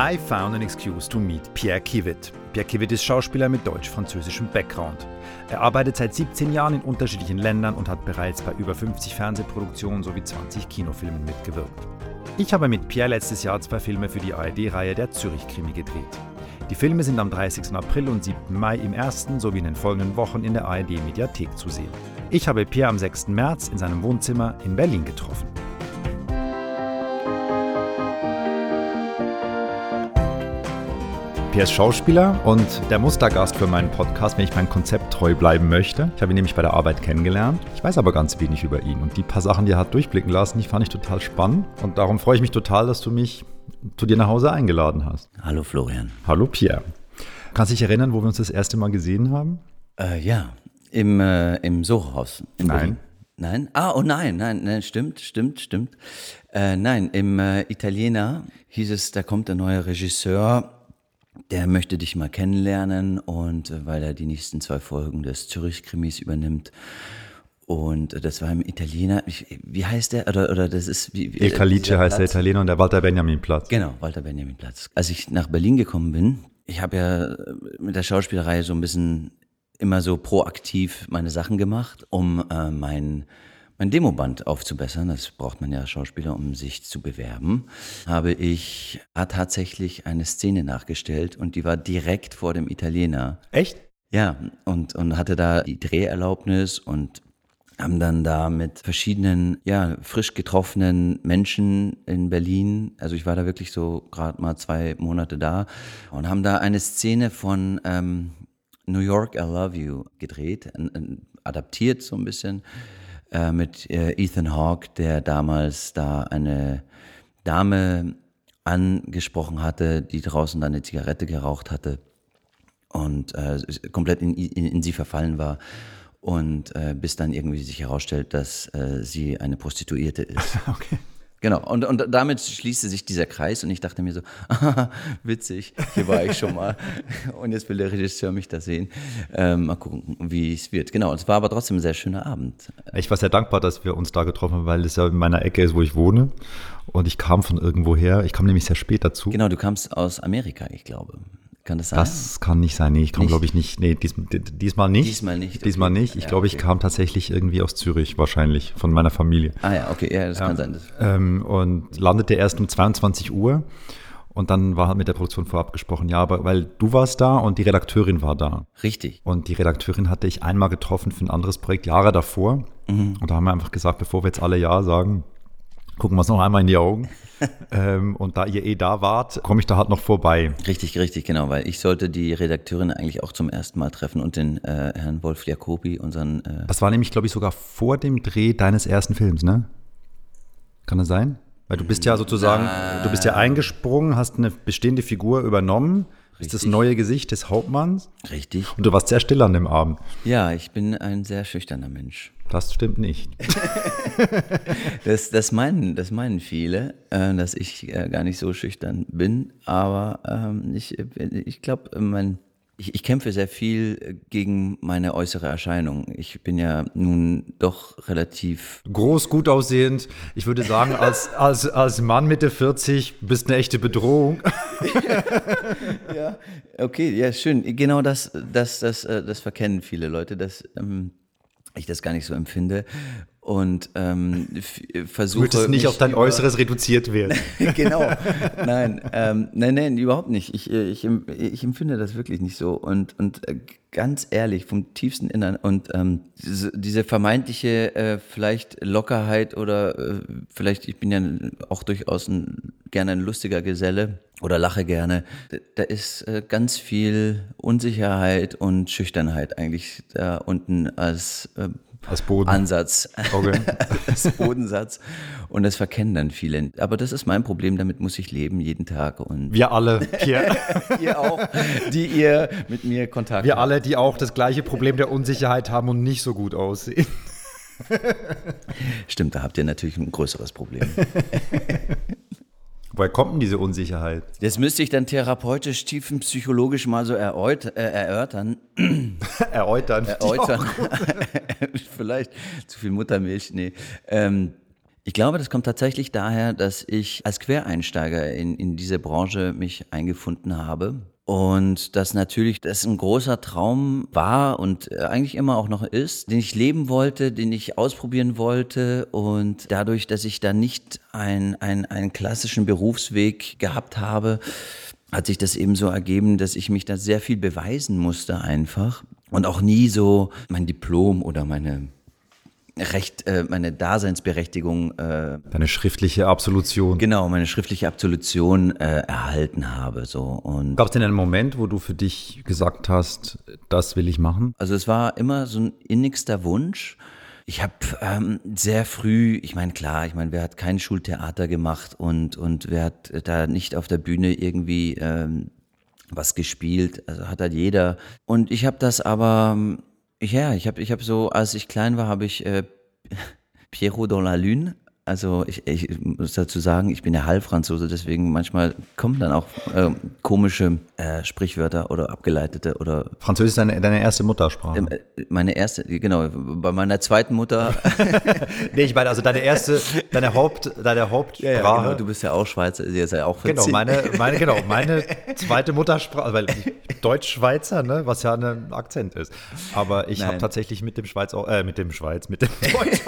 I found an excuse to meet Pierre Kiewit. Pierre Kiewit ist Schauspieler mit deutsch-französischem Background. Er arbeitet seit 17 Jahren in unterschiedlichen Ländern und hat bereits bei über 50 Fernsehproduktionen sowie 20 Kinofilmen mitgewirkt. Ich habe mit Pierre letztes Jahr zwei Filme für die ARD-Reihe der Zürich-Krimi gedreht. Die Filme sind am 30. April und 7. Mai im ersten sowie in den folgenden Wochen in der ARD-Mediathek zu sehen. Ich habe Pierre am 6. März in seinem Wohnzimmer in Berlin getroffen. Pierre ist Schauspieler und der Mustergast für meinen Podcast, wenn ich mein Konzept treu bleiben möchte. Ich habe ihn nämlich bei der Arbeit kennengelernt. Ich weiß aber ganz wenig über ihn und die paar Sachen, die er hat durchblicken lassen, die fand ich total spannend und darum freue ich mich total, dass du mich zu dir nach Hause eingeladen hast. Hallo Florian. Hallo Pierre. Kannst du dich erinnern, wo wir uns das erste Mal gesehen haben? Äh, ja, im, äh, im Soho-Haus. Nein. Berlin. Nein? Ah, oh nein, nein, nein, stimmt, stimmt, stimmt. Äh, nein, im äh, Italiener hieß es, da kommt der neue Regisseur, der möchte dich mal kennenlernen und äh, weil er die nächsten zwei Folgen des Zürich-Krimis übernimmt. Und äh, das war im Italiener, ich, wie heißt der? Oder, oder das ist wie. wie El Calice dieser heißt der? Italiener und der Walter Benjamin Platz. Genau, Walter Benjamin Platz. Als ich nach Berlin gekommen bin, ich habe ja mit der Schauspielerei so ein bisschen immer so proaktiv meine Sachen gemacht, um äh, mein mein Demoband aufzubessern, das braucht man ja als Schauspieler, um sich zu bewerben, habe ich tatsächlich eine Szene nachgestellt und die war direkt vor dem Italiener. Echt? Ja, und, und hatte da die Dreherlaubnis und haben dann da mit verschiedenen, ja, frisch getroffenen Menschen in Berlin, also ich war da wirklich so gerade mal zwei Monate da und haben da eine Szene von ähm, New York, I Love You gedreht, adaptiert so ein bisschen äh, mit äh, Ethan Hawke, der damals da eine Dame angesprochen hatte, die draußen eine Zigarette geraucht hatte und äh, komplett in, in, in sie verfallen war. Und äh, bis dann irgendwie sich herausstellt, dass äh, sie eine Prostituierte ist. Okay. Genau, und, und damit schließte sich dieser Kreis und ich dachte mir so, ah, witzig, hier war ich schon mal und jetzt will der Regisseur mich da sehen. Ähm, mal gucken, wie es wird. Genau, es war aber trotzdem ein sehr schöner Abend. Ich war sehr dankbar, dass wir uns da getroffen haben, weil es ja in meiner Ecke ist, wo ich wohne. Und ich kam von irgendwo her. Ich kam nämlich sehr spät dazu. Genau, du kamst aus Amerika, ich glaube. Kann das sein? Das kann nicht sein. Nee, ich komme, Nicht? glaube ich, nicht. Nee, dies, di- diesmal nicht. Diesmal nicht, Diesmal okay. nicht. Ich Ja, glaube, ich okay. kam tatsächlich irgendwie aus Zürich, wahrscheinlich, von meiner Familie. ah ja, okay, ja, das kann sein. Das, Ähm, und landete erst um 22 Uhr. Und dann war halt mit der Produktion vorab gesprochen, ja, aber weil du warst da und die Redakteurin war da. richtig. Und die Redakteurin hatte ich einmal getroffen für ein anderes Projekt, Jahre davor. Mhm. Und da haben wir einfach gesagt, bevor wir jetzt alle Ja sagen, gucken wir uns noch einmal in die Augen. ähm, und da ihr eh da wart, komme ich da halt noch vorbei. Richtig, richtig, genau, weil ich sollte die Redakteurin eigentlich auch zum ersten Mal treffen und den äh, Herrn Wolf Jacobi, unseren äh, Das war nämlich, glaube ich, sogar vor dem Dreh deines ersten Films, ne? Kann das sein? Weil du bist ja sozusagen, du bist ja eingesprungen, hast eine bestehende Figur übernommen, bist das Richtig. neue Gesicht des Hauptmanns richtig. und du warst sehr still an dem Abend. Ja, ich bin ein sehr schüchterner Mensch. Das stimmt nicht. Das, das, meinen, das meinen viele, äh, dass ich äh, gar nicht so schüchtern bin, aber ähm, ich, ich glaube, ich, ich kämpfe sehr viel gegen meine äußere Erscheinung. Ich bin ja nun doch relativ Groß, gut aussehend. Ich würde sagen, als, als, als Mann Mitte 40 bist eine echte Bedrohung. Ja, okay, ja, schön. Genau das, das, das, äh, das verkennen viele Leute, dass ähm, ich das gar nicht so empfinde und ähm, f- versuche. Möchtest nicht mich auf dein Äußeres reduziert werden. genau. Nein, ähm, nein, nein, überhaupt nicht. Ich, äh, ich, ich empfinde das wirklich nicht so. Und, und äh, ganz ehrlich, vom tiefsten Innern. Und ähm, diese, diese vermeintliche äh, vielleicht Lockerheit oder äh, vielleicht, ich bin ja auch durchaus ein, gerne ein lustiger Geselle oder lache gerne. Da- ist äh, ganz viel Unsicherheit und Schüchternheit eigentlich da unten als äh, Als Boden. Ansatz, Okay. als Bodensatz. Und das verkennen dann viele. Aber das ist mein Problem, damit muss ich leben jeden Tag. Und Wir alle, Pierre, ihr auch, die ihr mit mir Kontakt wir habt. alle, die auch das gleiche Problem der Unsicherheit haben und nicht so gut aussehen. Stimmt, da habt ihr natürlich ein größeres Problem. Woher kommt denn diese Unsicherheit? Das müsste ich dann therapeutisch, tiefenpsychologisch mal so erläut äh, erörtern. Erläutern. erläutern. Vielleicht zu viel Muttermilch, nee. Ähm, Ich glaube, das kommt tatsächlich daher, dass ich als Quereinsteiger in, in diese Branche mich eingefunden habe. Und das natürlich, das ein großer Traum war und eigentlich immer auch noch ist, den ich leben wollte, den ich ausprobieren wollte. Und dadurch, dass ich da nicht ein, ein, einen klassischen Berufsweg gehabt habe, hat sich das eben so ergeben, dass ich mich da sehr viel beweisen musste einfach. Und auch nie so mein Diplom oder meine Recht, äh, meine Daseinsberechtigung. Äh, Deine schriftliche Absolution. Genau, meine schriftliche Absolution äh, erhalten habe. So. Und Gab es denn einen Moment, wo du für dich gesagt hast, das will ich machen? Also es war immer so ein innigster Wunsch. Ich habe ähm, sehr früh, ich meine klar, ich meine, wer hat kein Schultheater gemacht und und wer hat da nicht auf der Bühne irgendwie ähm, was gespielt? Also hat halt jeder. Und ich habe das aber ja, ich habe ich hab so, als ich klein war, habe ich äh, Pierrot dans la Lune also ich, ich muss dazu sagen, ich bin ja Halbfranzose, deswegen manchmal kommen dann auch äh, komische äh, Sprichwörter oder abgeleitete oder. Französisch ist deine, deine erste Muttersprache. Äh, meine erste, genau. Bei meiner zweiten Mutter. nee, ich meine also deine erste, deine Haupt, deine Hauptsprache. Ja, ja, genau, du bist ja auch Schweizer, ihr seid ja auch 14. Genau, meine, meine, genau, meine zweite Muttersprache, weil Deutsch-Schweizer, ne, was ja ein Akzent ist. Aber ich habe tatsächlich mit dem Schweiz, äh, mit dem Schweiz, mit dem Deutsch,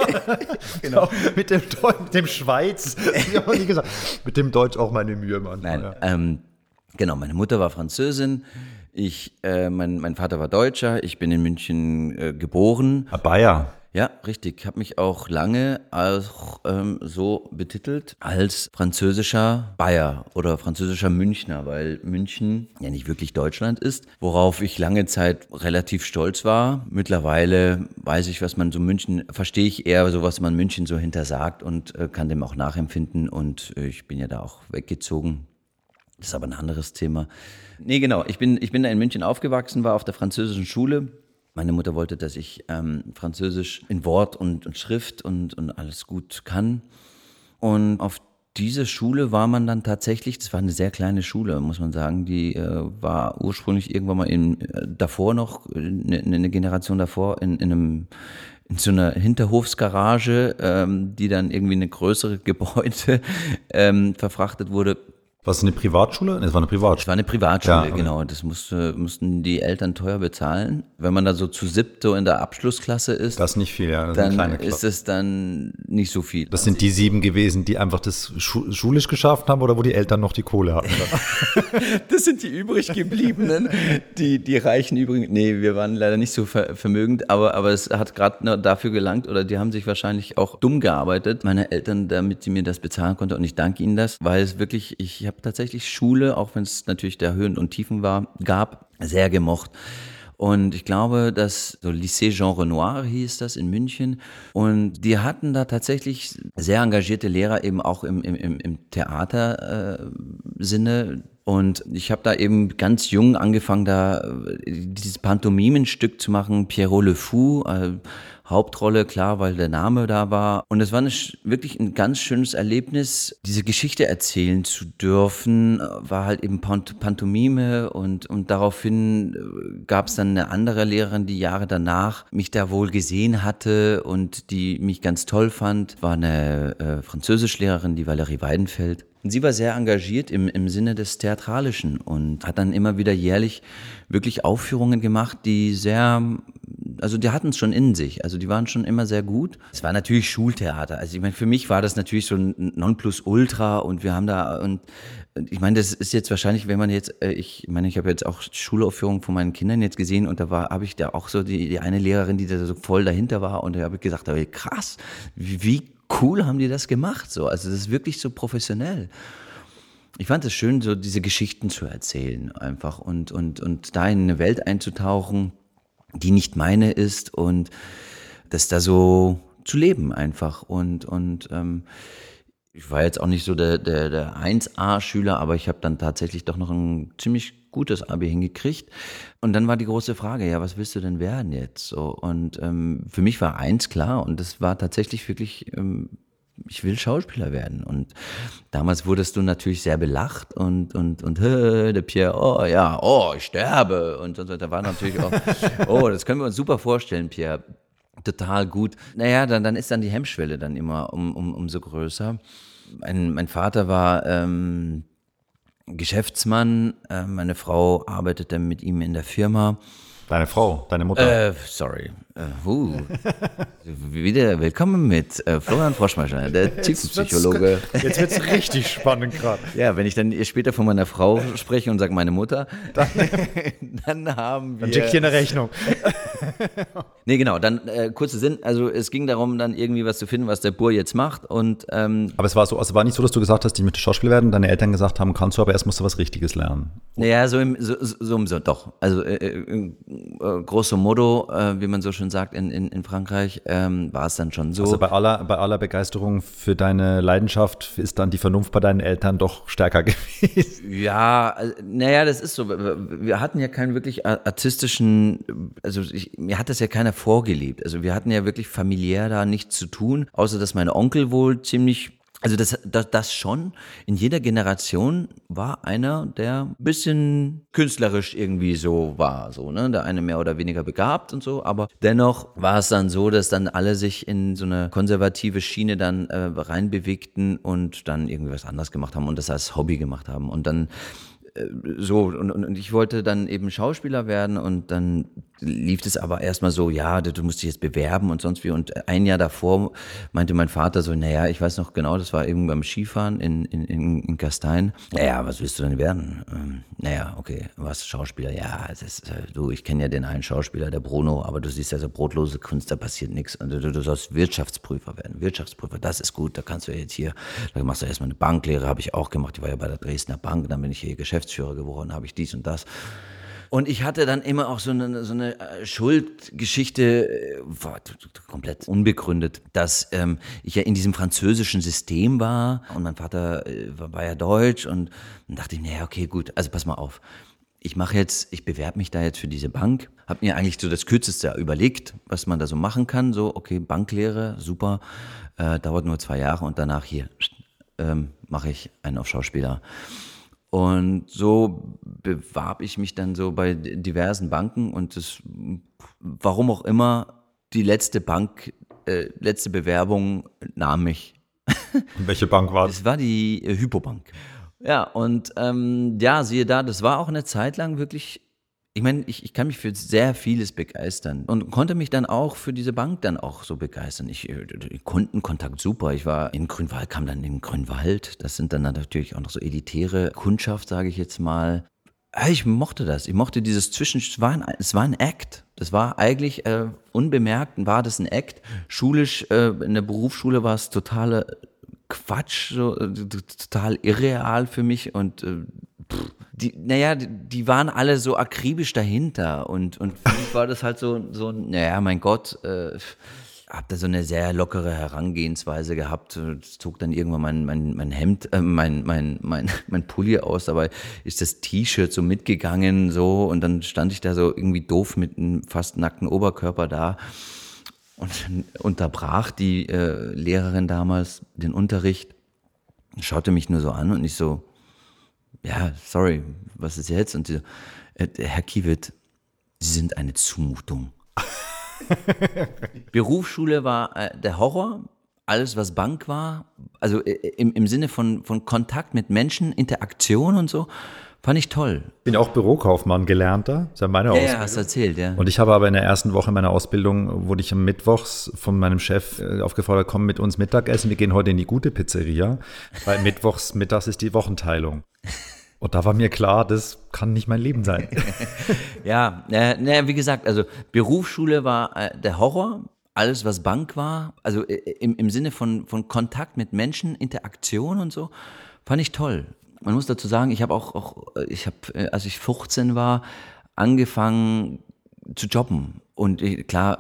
genau, mit dem Deutsch mit dem Schweiz. Ich gesagt. Mit dem Deutsch auch meine Mühe, Mann. Nein, ja. ähm, genau, meine Mutter war Französin. Ich, äh, mein, mein Vater war Deutscher. Ich bin in München äh, geboren. Ah, Bayer. Ja, richtig. Ich habe mich auch lange auch ähm, so betitelt als französischer Bayer oder französischer Münchner, weil München ja nicht wirklich Deutschland ist, worauf ich lange Zeit relativ stolz war. Mittlerweile weiß ich, was man so München, verstehe ich eher so, was man München so hintersagt und äh, kann dem auch nachempfinden und äh, ich bin ja da auch weggezogen. Das ist aber ein anderes Thema. Nee, genau. Ich bin, ich bin da in München aufgewachsen, war auf der französischen Schule meine Mutter wollte, dass ich ähm, Französisch in Wort und, und Schrift und, und alles gut kann. Und auf diese Schule war man dann tatsächlich, das war eine sehr kleine Schule, muss man sagen, die äh, war ursprünglich irgendwann mal in, äh, davor noch, eine, eine Generation davor, in, in einem in so einer Hinterhofsgarage, ähm, die dann irgendwie eine größere Gebäude ähm, verfrachtet wurde. Was ist eine Privatschule? Es war eine Privatschule. Es war eine Privatschule, ja, okay. genau. Das musste, mussten die Eltern teuer bezahlen. Wenn man da so zu siebt so in der Abschlussklasse ist, das ist nicht viel, ja. dann ist es dann nicht so viel. Das sind die sieben gewesen, die einfach das schulisch geschafft haben oder wo die Eltern noch die Kohle hatten? das sind die übrig gebliebenen, die, die reichen übrigens. Nee, wir waren leider nicht so ver vermögend, aber, aber es hat gerade dafür gelangt oder die haben sich wahrscheinlich auch dumm gearbeitet, meine Eltern, damit sie mir das bezahlen konnten und ich danke ihnen das, weil es wirklich, ich habe tatsächlich Schule, auch wenn es natürlich der Höhen und Tiefen war, gab, sehr gemocht. Und ich glaube, dass so Lycée Jean Renoir hieß das in München. Und die hatten da tatsächlich sehr engagierte Lehrer, eben auch im, im, im Theatersinne. Äh, und ich habe da eben ganz jung angefangen, da äh, dieses Pantomimenstück zu machen, Pierrot Le Fou. Äh, Hauptrolle, klar, weil der Name da war. Und es war eine, wirklich ein ganz schönes Erlebnis, diese Geschichte erzählen zu dürfen. War halt eben Pantomime und, und daraufhin äh, gab es dann eine andere Lehrerin, die Jahre danach mich da wohl gesehen hatte und die mich ganz toll fand. War eine äh, Französischlehrerin, die Valerie Weidenfeld. Und sie war sehr engagiert im, im Sinne des Theatralischen und hat dann immer wieder jährlich wirklich Aufführungen gemacht, die sehr, also die hatten es schon in sich, also die waren schon immer sehr gut. Es war natürlich Schultheater, also ich meine, für mich war das natürlich so ein Nonplusultra und wir haben da und ich meine, das ist jetzt wahrscheinlich, wenn man jetzt, äh, ich meine, ich habe jetzt auch Schulaufführungen von meinen Kindern jetzt gesehen und da war, habe ich da auch so die, die eine Lehrerin, die da so voll dahinter war und da habe ich gesagt, krass, wie, wie cool haben die das gemacht so. Also das ist wirklich so professionell. Ich fand es schön, so diese Geschichten zu erzählen einfach und, und, und da in eine Welt einzutauchen, die nicht meine ist und das da so zu leben einfach. Und, und ähm, ich war jetzt auch nicht so der, der, der 1A-Schüler, aber ich habe dann tatsächlich doch noch ein ziemlich gutes Abi hingekriegt. Und dann war die große Frage, ja, was willst du denn werden jetzt? So, und ähm, für mich war eins klar und das war tatsächlich wirklich, ähm, ich will Schauspieler werden. Und damals wurdest du natürlich sehr belacht und, und, und der Pierre, oh ja, oh, ich sterbe. Und, und, und da war natürlich auch, oh, das können wir uns super vorstellen, Pierre total gut. Naja, dann, dann ist dann die Hemmschwelle dann immer um, um, umso größer. Mein, mein Vater war ähm, Geschäftsmann, äh, meine Frau arbeitete mit ihm in der Firma. Deine Frau, deine Mutter. Äh, sorry. Uh, uh. Wieder willkommen mit äh, Florian Froschmeister, der Tiefenpsychologe. Jetzt wird es richtig spannend gerade. Ja, wenn ich dann später von meiner Frau spreche und sage meine Mutter, dann, dann haben wir. Dann schick hier eine Rechnung. nee, genau. Dann äh, kurzer Sinn. Also es ging darum, dann irgendwie was zu finden, was der Bur jetzt macht. Und, ähm, aber es war so, also war nicht so, dass du gesagt hast, ich möchte Schauspieler werden. Deine Eltern gesagt haben, kannst du, aber erst musst du was Richtiges lernen. Naja, so im, so, so, so, doch. Also äh, äh, äh grosso modo, äh, wie man so schön sagt in, in, in Frankreich, ähm, war es dann schon so. Also bei aller, bei aller Begeisterung für deine Leidenschaft ist dann die Vernunft bei deinen Eltern doch stärker gewesen. Ja, also, naja, das ist so. Wir hatten ja keinen wirklich artistischen, also ich, mir hat das ja keiner vorgelebt. Also wir hatten ja wirklich familiär da nichts zu tun, außer dass mein Onkel wohl ziemlich also das, das, das schon, in jeder Generation war einer, der ein bisschen künstlerisch irgendwie so war, so, ne? Der eine mehr oder weniger begabt und so, aber dennoch war es dann so, dass dann alle sich in so eine konservative Schiene dann äh, reinbewegten und dann irgendwie was anderes gemacht haben und das als Hobby gemacht haben. Und dann äh, so, und, und ich wollte dann eben Schauspieler werden und dann lief es aber erstmal so, ja, du, musst dich jetzt bewerben und sonst wie. Und ein Jahr davor meinte mein Vater so, naja, ich weiß noch genau, das war eben beim Skifahren in, in, in, in Gastein. Naja, was willst du denn werden? Ähm, naja, okay, was Schauspieler? Ja, ist, äh, du, ich kenne ja den einen Schauspieler, der Bruno, aber du siehst ja so brotlose Kunst, da passiert nichts. Und du, du sollst Wirtschaftsprüfer werden. Wirtschaftsprüfer, das ist gut, da kannst du jetzt hier, da machst du erstmal eine Banklehre, habe ich auch gemacht, die war ja bei der Dresdner Bank, dann bin ich hier Geschäftsführer geworden, habe ich dies und das. Und ich hatte dann immer auch so eine, so eine äh, Schuldgeschichte, äh, komplett unbegründet, dass ähm, ich ja in diesem französischen System war und mein Vater äh, war, war ja deutsch und dann dachte ich, naja, okay, gut, also pass mal auf. Ich mache jetzt, ich bewerbe mich da jetzt für diese Bank, habe mir eigentlich so das Kürzeste überlegt, was man da so machen kann. So, okay, Banklehre, super, äh, dauert nur zwei Jahre und danach hier ähm, mache ich einen auf Schauspieler. Und so bewarb ich mich dann so bei diversen Banken und das, warum auch immer, die letzte Bank, äh, letzte Bewerbung nahm mich. Und welche Bank war das? Das war die äh, Hypobank. Ja, und ähm, ja, siehe da, das war auch eine Zeit lang wirklich ich meine, ich, ich kann mich für sehr vieles begeistern und konnte mich dann auch für diese Bank dann auch so begeistern. Ich, äh, Kundenkontakt super. Ich war in Grünwald, kam dann in Grünwald. Das sind dann natürlich auch noch so elitäre Kundschaft, sage ich jetzt mal. Ich mochte das. Ich mochte dieses Zwischen. Es war ein, es war ein Act. Das war eigentlich äh, unbemerkt, war das ein Act. Schulisch, äh, in der Berufsschule war es totale Quatsch, so, äh, total irreal für mich und äh, die, naja, die waren alle so akribisch dahinter und, und für mich war das halt so, so naja, mein Gott, äh, hab da so eine sehr lockere Herangehensweise gehabt. Es zog dann irgendwann mein, mein, mein Hemd, äh, mein, mein, mein, mein Pulli aus, dabei ist das T-Shirt so mitgegangen, so, und dann stand ich da so irgendwie doof mit einem fast nackten Oberkörper da und unterbrach die äh, Lehrerin damals den Unterricht, schaute mich nur so an und ich so, ja, sorry, was ist jetzt? Und die, äh, Herr Kiewit, Sie sind eine Zumutung. Berufsschule war äh, der Horror. Alles, was Bank war, also äh, im, im Sinne von, von Kontakt mit Menschen, Interaktion und so, fand ich toll. Ich bin auch Bürokaufmann gelernter, das ist ja meine ja, Ausbildung. Ja, hast du erzählt, ja. Und ich habe aber in der ersten Woche meiner Ausbildung, wurde ich am Mittwochs von meinem Chef äh, aufgefordert, komm mit uns Mittagessen, wir gehen heute in die gute Pizzeria, weil Mittwochs mittags ist die Wochenteilung. Und da war mir klar, das kann nicht mein Leben sein. ja, äh, wie gesagt, also Berufsschule war äh, der Horror. Alles, was Bank war, also äh, im, im Sinne von, von Kontakt mit Menschen, Interaktion und so, fand ich toll. Man muss dazu sagen, ich habe auch, auch, äh, ich habe, äh, als ich 15 war, angefangen zu jobben. Und klar,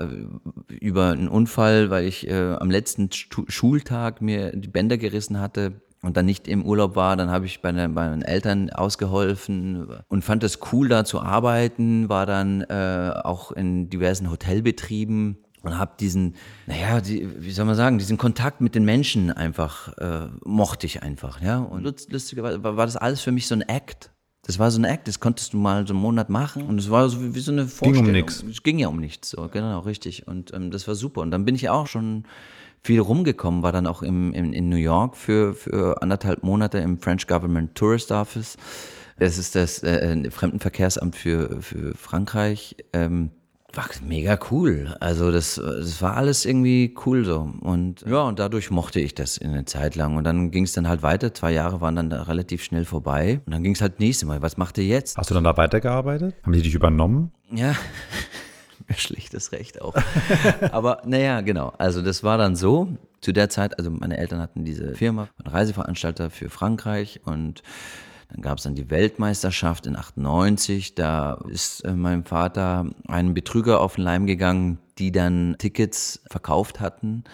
über einen Unfall, weil ich äh, am letzten Schultag mir die Bänder gerissen hatte, und dann nicht im Urlaub war, dann habe ich bei, den, bei meinen Eltern ausgeholfen und fand es cool, da zu arbeiten, war dann äh, auch in diversen Hotelbetrieben und habe diesen, naja, die, wie soll man sagen, diesen Kontakt mit den Menschen einfach, äh, mochte ich einfach, ja. Und lustigerweise war, war das alles für mich so ein Act. Das war so ein Act, das konntest du mal so einen Monat machen und es war so wie, wie, so eine Vorstellung. Ging um nichts. Es ging ja um nichts, so, genau, richtig. Und ähm, das war super. Und dann bin ich auch schon viel rumgekommen, war dann auch im, im, in New York für, für anderthalb Monate im French Government Tourist Office. Das ist das äh, Fremdenverkehrsamt für, für Frankreich. Ähm, war mega cool. Also das, das war alles irgendwie cool so. Und ja, und dadurch mochte ich das in eine Zeit lang. Und dann ging es dann halt weiter. Zwei Jahre waren dann da relativ schnell vorbei. Und dann ging es halt nächste Mal. Was macht ihr jetzt? Hast du dann da weitergearbeitet? Haben die dich übernommen? Ja. Schlechtes Recht auch. Aber naja, genau. Also das war dann so. Zu der Zeit, also meine Eltern hatten diese Firma, ein Reiseveranstalter für Frankreich und dann gab es dann die Weltmeisterschaft in 98. Da ist äh, meinem Vater einem Betrüger auf den Leim gegangen, die dann Tickets verkauft hatten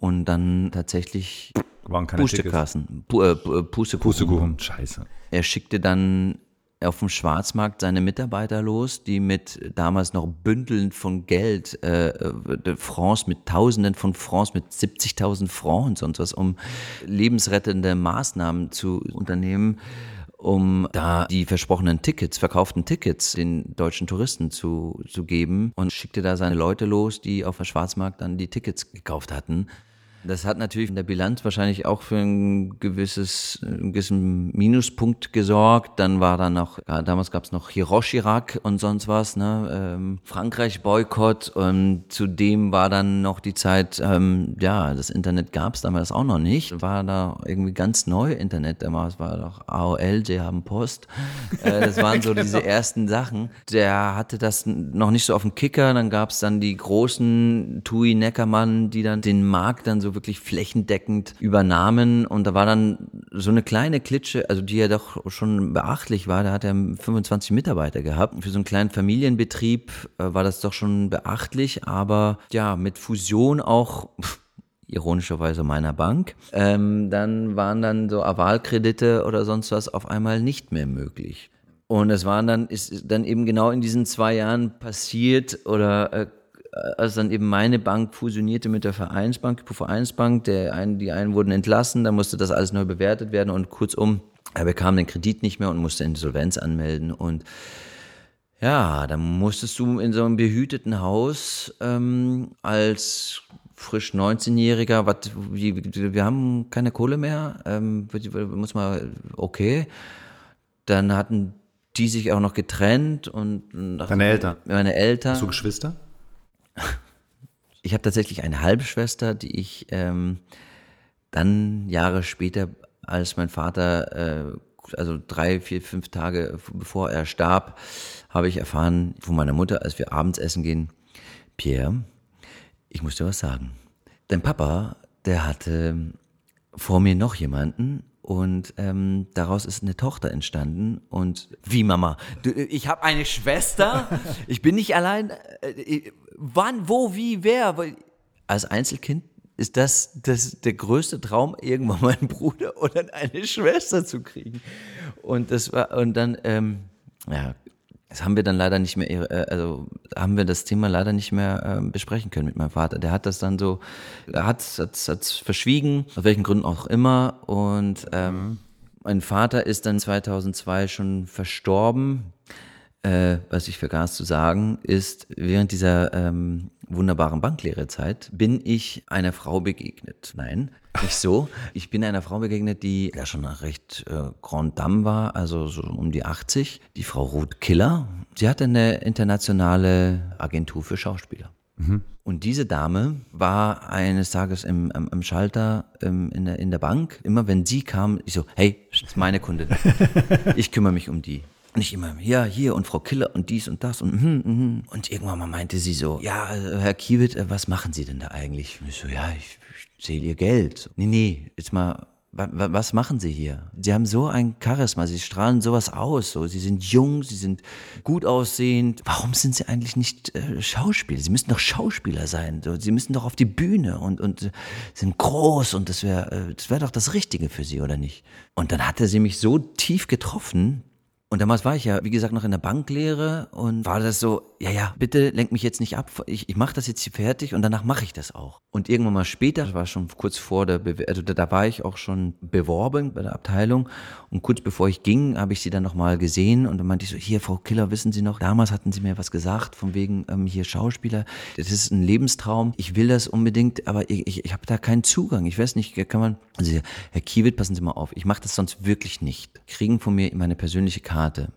und dann tatsächlich Waren keine Pustekassen, Pu äh, Pu- äh, Pustekuchen. Pustekuchen. Scheiße. Er schickte dann auf dem Schwarzmarkt seine Mitarbeiter los, die mit damals noch Bündeln von Geld, äh, äh, Francs mit Tausenden von Francs, mit 70.000 Francs und sonst was, um lebensrettende Maßnahmen zu unternehmen, um da die versprochenen Tickets, verkauften Tickets den deutschen Touristen zu, zu geben und schickte da seine Leute los, die auf dem Schwarzmarkt dann die Tickets gekauft hatten. Das hat natürlich in der Bilanz wahrscheinlich auch für ein gewisses, einen gewissen Minuspunkt gesorgt. Dann war da noch, ja, damals gab es noch Hiroshima und sonst was, ne? Ähm, Frankreich-Boykott und zudem war dann noch die Zeit, ähm, ja, das Internet gab es damals auch noch nicht. War da irgendwie ganz neu Internet damals, war doch AOL, sie haben Post. Äh, das waren so diese ersten Sachen. Der hatte das noch nicht so auf dem Kicker. Dann gab es dann die großen Tui Neckermann, die dann den Markt dann so wirklich flächendeckend übernahmen. Und da war dann so eine kleine Klitsche, also die ja doch schon beachtlich war. Da hat er 25 Mitarbeiter gehabt. Für so einen kleinen Familienbetrieb äh, war das doch schon beachtlich. Aber ja, mit Fusion auch ironischerweise meiner Bank, ähm, dann waren dann so Avalkredite oder sonst was auf einmal nicht mehr möglich. Und es waren dann, ist dann eben genau in diesen zwei Jahren passiert oder äh, als dann eben meine Bank fusionierte mit der Vereinsbank, Vereinsbank, der einen, die einen wurden entlassen, dann musste das alles neu bewertet werden und kurzum, er bekam den Kredit nicht mehr und musste Insolvenz anmelden und ja, dann musstest du in so einem behüteten Haus ähm, als frisch 19-Jähriger, was, wie, wir haben keine Kohle mehr, ähm, muss mal, okay. Dann hatten die sich auch noch getrennt und Deine Eltern? Meine Eltern. Hast du Geschwister? Ich habe tatsächlich eine Halbschwester, die ich ähm, dann Jahre später, als mein Vater, äh, also drei, vier, fünf Tage bevor er starb, habe ich erfahren von meiner Mutter, als wir abends essen gehen, Pierre, ich muss dir was sagen. Dein Papa, der hatte vor mir noch jemanden und ähm, daraus ist eine Tochter entstanden. Und wie Mama? Du, ich habe eine Schwester. Ich bin nicht allein. Äh, wann, wo, wie, wer? Weil Als Einzelkind ist das, das der größte Traum, irgendwann mal einen Bruder oder eine Schwester zu kriegen. Und das war und dann ähm, ja, das haben wir dann leider nicht mehr, äh, also haben wir das Thema leider nicht mehr äh, besprechen können mit meinem Vater. Der hat das dann so, er hat es verschwiegen, aus welchen Gründen auch immer. Und ähm, mhm. mein Vater ist dann 2002 schon verstorben. Äh, was ich vergaß zu sagen, ist, während dieser ähm, wunderbaren Banklehrezeit bin ich einer Frau begegnet. Nein, nicht so. Ich bin einer Frau begegnet, die ja schon recht äh, Grand Dame war, also so um die 80, die Frau Ruth Killer. Sie hatte eine internationale Agentur für Schauspieler. Mhm. Und diese Dame war eines Tages im, im, im Schalter im, in, der, in der Bank. Immer wenn sie kam, ich so, hey, das ist meine Kundin. Ich kümmere mich um die. Und ich immer, ja, hier und Frau Killer und dies und das und mhm, mhm. Und irgendwann mal meinte sie so, ja, Herr Kiewit, was machen Sie denn da eigentlich? Und ich so, ja, ich, ich zähle Ihr Geld. Nee, nee, jetzt mal, was machen Sie hier? Sie haben so ein Charisma, Sie strahlen sowas aus, so. Sie sind jung, Sie sind gut aussehend. Warum sind Sie eigentlich nicht äh, Schauspieler? Sie müssen doch Schauspieler sein. So. Sie müssen doch auf die Bühne und, und sind groß und das wäre äh, das wäre doch das Richtige für Sie, oder nicht? Und dann hatte sie mich so tief getroffen, Und damals war ich ja, wie gesagt, noch in der Banklehre und war das so, ja, ja, bitte lenk mich jetzt nicht ab. Ich, ich mache das jetzt hier fertig und danach mache ich das auch. Und irgendwann mal später, das war schon kurz vor der, Bewer also da, da, war ich auch schon beworben bei der Abteilung. Und kurz bevor ich ging, habe ich sie dann nochmal gesehen und dann meinte ich so, hier, Frau Killer, wissen Sie noch, damals hatten Sie mir was gesagt, von wegen ähm, hier Schauspieler. Das ist ein Lebenstraum. Ich will das unbedingt, aber ich, ich, ich habe da keinen Zugang. Ich weiß nicht, kann man, also Herr Kiewit, passen Sie mal auf, ich mache das sonst wirklich nicht. Kriegen von mir meine persönliche Karte Karte,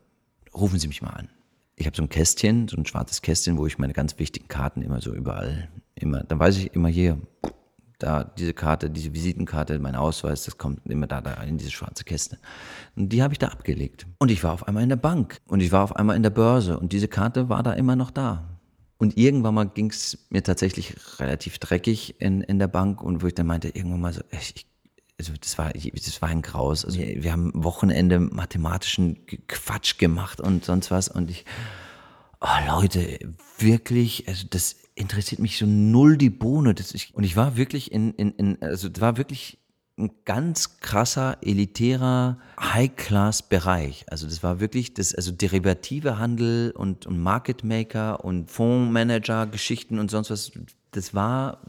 rufen Sie mich mal an. Ich habe so ein Kästchen, so ein schwarzes Kästchen, wo ich meine ganz wichtigen Karten immer so überall, immer, dann weiß ich immer hier, da diese Karte, diese Visitenkarte, mein Ausweis, das kommt immer da, da in diese schwarze Käste. Und die habe ich da abgelegt. Und ich war auf einmal in der Bank und ich war auf einmal in der Börse und diese Karte war da immer noch da. Und irgendwann mal ging es mir tatsächlich relativ dreckig in, in der Bank und wo ich dann meinte, irgendwann mal so, ich also das war, das war ein Graus. Also wir haben Wochenende mathematischen Quatsch gemacht und sonst was. Und ich, oh Leute, wirklich, also das interessiert mich so null die Bohne. Das ich, und ich war wirklich in, in, in, also das war wirklich ein ganz krasser, elitärer High-Class-Bereich. Also das war wirklich das, also derivative Handel und, und Market Maker und Fondsmanager-Geschichten und sonst was das war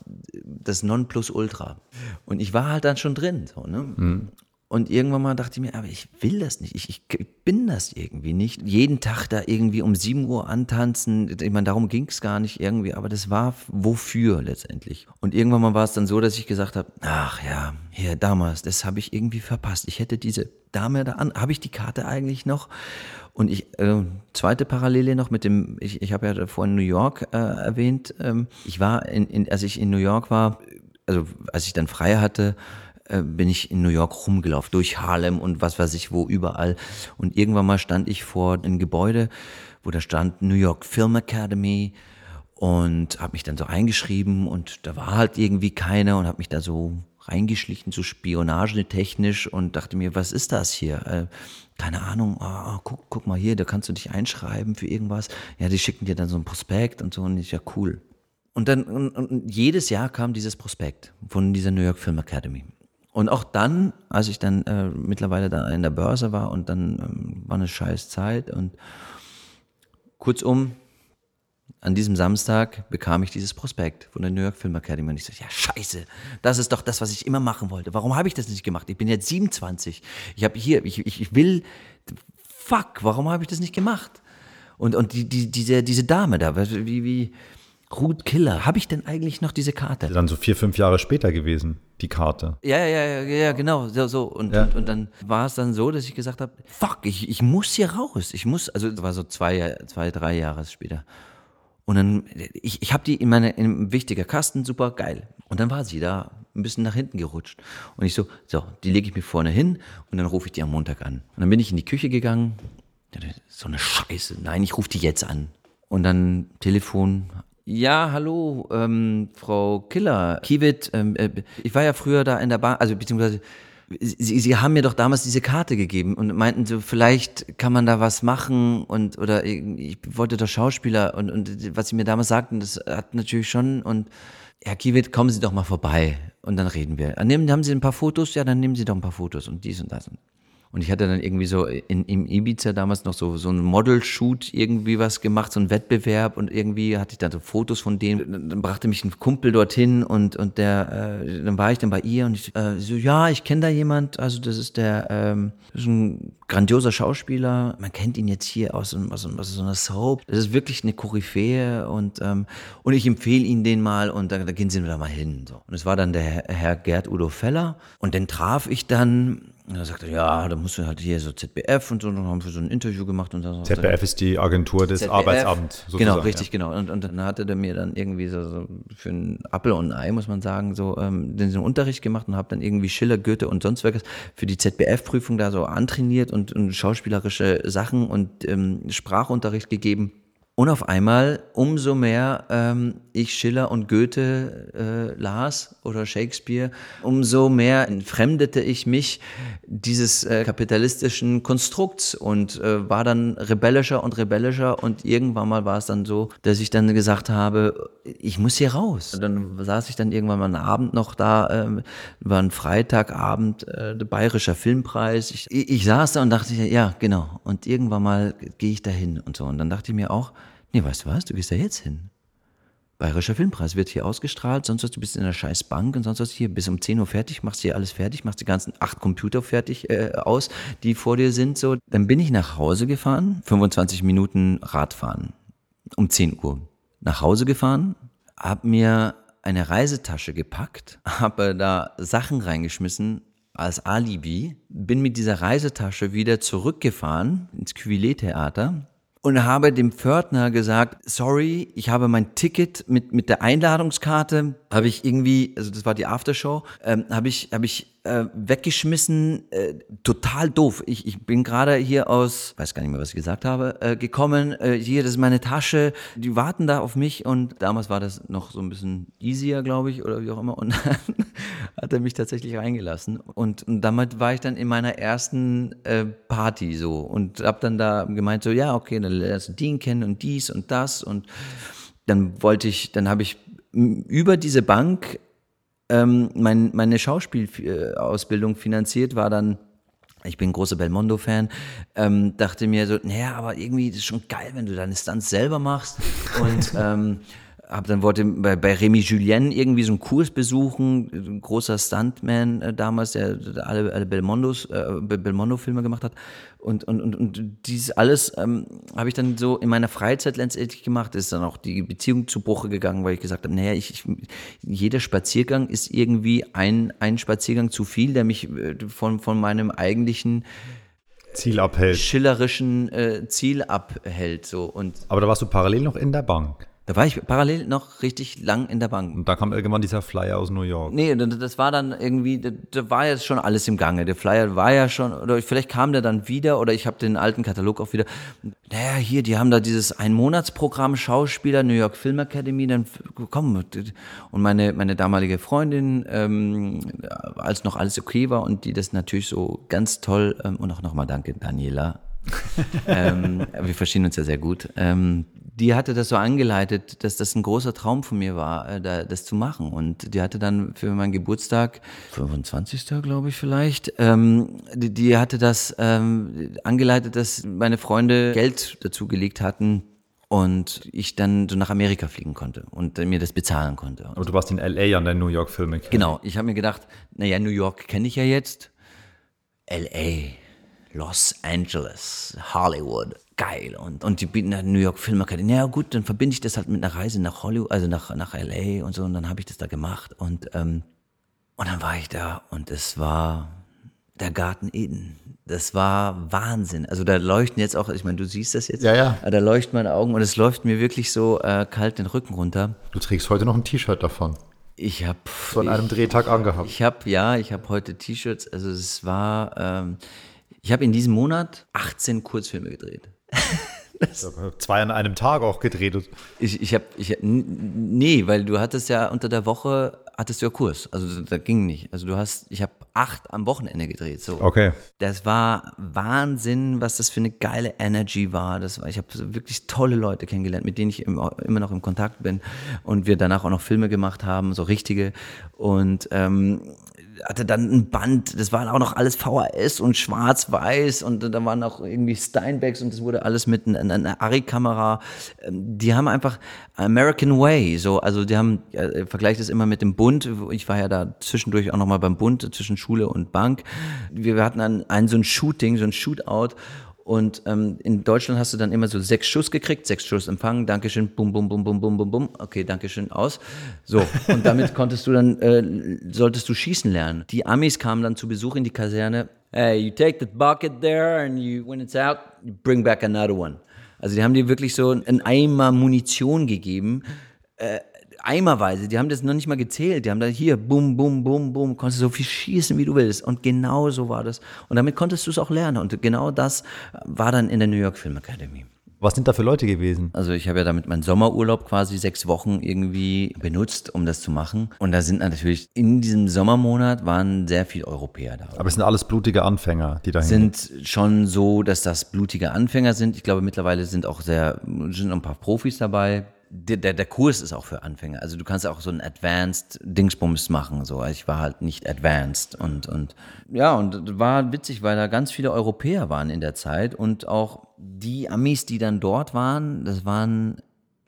das Nonplusultra. Und ich war halt dann schon drin. So, ne? Mhm. Und irgendwann mal dachte ich mir, aber ich will das nicht. Ich, ich bin das irgendwie nicht. Jeden Tag da irgendwie um 7 Uhr antanzen. Ich meine, darum ging es gar nicht irgendwie, aber das war wofür letztendlich. Und irgendwann mal war es dann so, dass ich gesagt habe, ach ja, hier damals, das habe ich irgendwie verpasst. Ich hätte diese Dame da an, habe ich die Karte eigentlich noch? Und ich, äh, zweite Parallele noch mit dem, ich, ich habe ja vorhin New York äh, erwähnt. Ähm, ich war, in, in, als ich in New York war, also als ich dann frei hatte, äh, bin ich in New York rumgelaufen, durch Harlem und was weiß ich wo, überall. Und irgendwann mal stand ich vor einem Gebäude, wo da stand New York Film Academy und habe mich dann so eingeschrieben und da war halt irgendwie keiner und habe mich da so reingeschlichen, so spionagetechnisch und dachte mir, was ist das hier? Äh, keine Ahnung, oh, guck, guck mal hier, da kannst du dich einschreiben für irgendwas. Ja, die schicken dir dann so ein Prospekt und so und ich, ja cool. Und dann, und, und jedes Jahr kam dieses Prospekt von dieser New York Film Academy. Und auch dann, als ich dann äh, mittlerweile da in der Börse war und dann ähm, war eine scheiß Zeit und kurzum, an diesem Samstag bekam ich dieses Prospekt von der New York Film Academy und ich so, ja scheiße, das ist doch das, was ich immer machen wollte. Warum habe ich das nicht gemacht? Ich bin jetzt 27. Ich habe hier, ich, ich will, fuck, warum habe ich das nicht gemacht? Und, und die, die, diese, diese Dame da, wie, wie, Ruth Killer, habe ich denn eigentlich noch diese Karte? Dann so vier, fünf Jahre später gewesen, die Karte. Ja, ja, ja, ja, genau, so, so. Und, ja. und, und, dann war es dann so, dass ich gesagt habe, fuck, ich, ich muss hier raus. Ich muss, also das war so zwei, zwei drei Jahre später. Und dann, ich, ich habe die in meine, in einem wichtiger Kasten, super geil. Und dann war sie da ein bisschen nach hinten gerutscht. Und ich so, so, die lege ich mir vorne hin und dann rufe ich die am Montag an. Und dann bin ich in die Küche gegangen. So eine Scheiße. Nein, ich rufe die jetzt an. Und dann Telefon. Ja, hallo, ähm, Frau Killer. Kiewit, ähm, äh, ich war ja früher da in der Bahn, also beziehungsweise Sie, Sie haben mir doch damals diese Karte gegeben und meinten so, vielleicht kann man da was machen und oder ich wollte doch Schauspieler und, und was Sie mir damals sagten, das hat natürlich schon und Herr Kiewit, kommen Sie doch mal vorbei und dann reden wir. Nehmen, haben Sie ein paar Fotos? Ja, dann nehmen Sie doch ein paar Fotos und dies und das. Ich hatte dann irgendwie so in, im Ibiza damals noch so, so ein Model-Shoot irgendwie was gemacht, so ein Wettbewerb und irgendwie hatte ich dann so Fotos von denen. Dann brachte mich ein Kumpel dorthin und, und der, äh, dann war ich dann bei ihr und ich äh, so, ja, ich kenne da jemand, also das ist der, ähm, das ist ein grandioser Schauspieler. Man kennt ihn jetzt hier aus, aus, aus so einer Soap. Das ist wirklich eine Koryphäe und, ähm, und ich empfehle ihn den mal und da, da gehen sie da mal hin. So. Und es war dann der Herr Gerd Udo Feller und den traf ich dann und er sagte, ja, da musst du halt hier so ZBF und so, und dann haben wir so ein Interview gemacht. Und dann ZBF ist die Agentur des ZBF, Arbeitsamts. Genau, richtig, ja. genau. Und, und dann hatte der mir dann irgendwie so, so für einen Apfel und ein Ei, muss man sagen, so ähm, den, den Unterricht gemacht und habe dann irgendwie Schiller, Goethe und sonst was für die ZBF-Prüfung da so antrainiert und, und schauspielerische Sachen und ähm, Sprachunterricht gegeben. Und auf einmal, umso mehr ähm, ich Schiller und Goethe äh, las oder Shakespeare, umso mehr entfremdete ich mich dieses äh, kapitalistischen Konstrukts und äh, war dann rebellischer und rebellischer. Und irgendwann mal war es dann so, dass ich dann gesagt habe, ich muss hier raus. Und dann saß ich dann irgendwann mal einen Abend noch da, äh, war ein Freitagabend, äh, der Bayerischer Filmpreis. Ich, ich saß da und dachte, ja, genau. Und irgendwann mal gehe ich da hin und so. Und dann dachte ich mir auch, Nee, weißt du was? Du gehst da jetzt hin. Bayerischer Filmpreis wird hier ausgestrahlt, sonst was, du bist in der scheiß Bank und sonst was hier bis um 10 Uhr fertig, machst hier alles fertig, machst die ganzen acht Computer fertig äh, aus, die vor dir sind. So, dann bin ich nach Hause gefahren, 25 Minuten Radfahren, um 10 Uhr. Nach Hause gefahren, hab mir eine Reisetasche gepackt, habe da Sachen reingeschmissen als Alibi, bin mit dieser Reisetasche wieder zurückgefahren ins Cuvillet-Theater, und habe dem Pförtner gesagt, sorry, ich habe mein Ticket mit, mit der Einladungskarte, habe ich irgendwie, also das war die Aftershow, ähm, habe ich, habe ich äh, weggeschmissen, äh, total doof. Ich, ich bin gerade hier aus, weiß gar nicht mehr, was ich gesagt habe, äh, gekommen. Äh, hier, das ist meine Tasche. Die warten da auf mich und damals war das noch so ein bisschen easier, glaube ich, oder wie auch immer. Und dann hat er mich tatsächlich reingelassen. Und, und damit war ich dann in meiner ersten äh, Party so und habe dann da gemeint so, ja, okay, dann lernst du den kennen und dies und das und dann wollte ich, dann habe ich über diese Bank ähm, mein, meine Schauspielausbildung finanziert, war dann ich bin großer Belmondo-Fan, ähm, dachte mir so, naja, aber irgendwie ist es schon geil, wenn du deine Stunts selber machst. Und ähm, hab dann wollte bei, bei Remy Julien irgendwie so einen Kurs besuchen, ein großer Stuntman äh, damals, der, der alle, alle Belmondos, äh, Belmondo-Filme gemacht hat. Und, und, und, und dieses alles ähm, habe ich dann so in meiner Freizeit letztendlich gemacht. Ist dann auch die Beziehung zu Bruche gegangen, weil ich gesagt habe, naja, ich, ich, jeder Spaziergang ist irgendwie ein, ein Spaziergang zu viel, der mich äh, von, von meinem eigentlichen Ziel abhält. Schillerischen äh, Ziel abhält. So. Und Aber da warst du parallel noch in der Bank. Da war ich parallel noch richtig lang in der Bank. Und da kam irgendwann dieser Flyer aus New York. Nee, das war dann irgendwie, da war jetzt schon alles im Gange. Der Flyer war ja schon, oder vielleicht kam der dann wieder, oder ich habe den alten Katalog auch wieder. Naja, hier, die haben da dieses Einmonatsprogramm Schauspieler, New York Film Academy, dann komm. Und meine, meine damalige Freundin, ähm, als noch alles okay war und die das natürlich so ganz toll, ähm, und auch nochmal danke, Daniela. ähm, wir verstehen uns ja sehr gut. Ähm, die hatte das so angeleitet, dass das ein großer Traum von mir war, äh, das zu machen. Und die hatte dann für meinen Geburtstag, 25. glaube ich vielleicht, ähm, die, die, hatte das ähm, angeleitet, dass meine Freunde Geld dazu gelegt hatten, und ich dann so nach Amerika fliegen konnte und mir das bezahlen konnte. Aber du warst in LA an der New York Filme. Genau, ich habe mir gedacht, naja, New York kenne ich ja jetzt. LA, Los Angeles, Hollywood, geil. Und, und die bieten halt New York Filmakademie. Ja gut, dann verbinde ich das halt mit einer Reise nach Hollywood, also nach, nach LA und so. Und dann habe ich das da gemacht. Und, ähm, und dann war ich da und es war der Garten Eden. Das war Wahnsinn. Also da leuchten jetzt auch, ich meine, du siehst das jetzt. Ja, ja. Da leuchten meine Augen und es läuft mir wirklich so äh, kalt den Rücken runter. Du trägst heute noch ein T-Shirt davon. Ich habe von einem Drehtag angehabt. Ich habe ja, ich habe heute T-Shirts. Also es war, ähm, ich habe in diesem Monat 18 Kurzfilme gedreht. Zwei an einem Tag auch gedreht. Ich, ich habe, ich, nee, weil du hattest ja unter der Woche, hattest du ja Kurs. Also da ging nicht. Also du hast, ich habe acht am Wochenende gedreht. So. Okay. Das war Wahnsinn, was das für eine geile Energy war. Das war ich habe wirklich tolle Leute kennengelernt, mit denen ich immer, noch im Kontakt bin. Und wir danach auch noch Filme gemacht haben, so richtige. Und ähm, hatte dann ein Band, das war auch noch alles VHS und schwarz-weiß und da waren auch irgendwie Steinbecks und das wurde alles mit einer, einer Ari-Kamera. Ähm, die haben einfach American Way, so, also die haben, äh, vergleicht das immer mit dem Bund. Ich war ja da zwischendurch auch nochmal beim Bund, zwischen Schule und Bank. Wir hatten ein, ein so ein Shooting, so ein Shootout und ähm, in Deutschland hast du dann immer so sechs Schuss gekriegt, sechs Schuss empfangen, Dankeschön, bum, bum, bum, bum, bum, bum, bum, okay, Dankeschön, aus. So, und damit konntest du dann, äh, solltest du schießen lernen. Die Amis kamen dann zu Besuch in die Kaserne. Hey, you take the bucket there and you, when it's out, you bring back another one. Also die haben dir wirklich so ein Eimer Munition gegeben. Äh, eimerweise, die haben das noch nicht mal gezählt, die haben da hier, bum, bum, bum, bum, konntest so viel schießen, wie du willst. Und genau so war das. Und damit konntest du es auch lernen. Und genau das war dann in der New York Film Academy. Was sind da für Leute gewesen? Also ich habe ja damit meinen Sommerurlaub quasi sechs Wochen irgendwie benutzt, um das zu machen. Und da sind natürlich in diesem Sommermonat waren sehr viele Europäer da. Aber es sind alles blutige Anfänger, die da sind schon so, dass das blutige Anfänger sind. Ich glaube mittlerweile sind auch sehr sind ein paar Profis dabei der, der, Kurs ist auch für Anfänger. Also du kannst auch so ein Advanced Dingsbums machen. So, ich war halt nicht Advanced und und ja und war witzig, weil da ganz viele Europäer waren in der Zeit und auch die Amis, die dann dort waren, das waren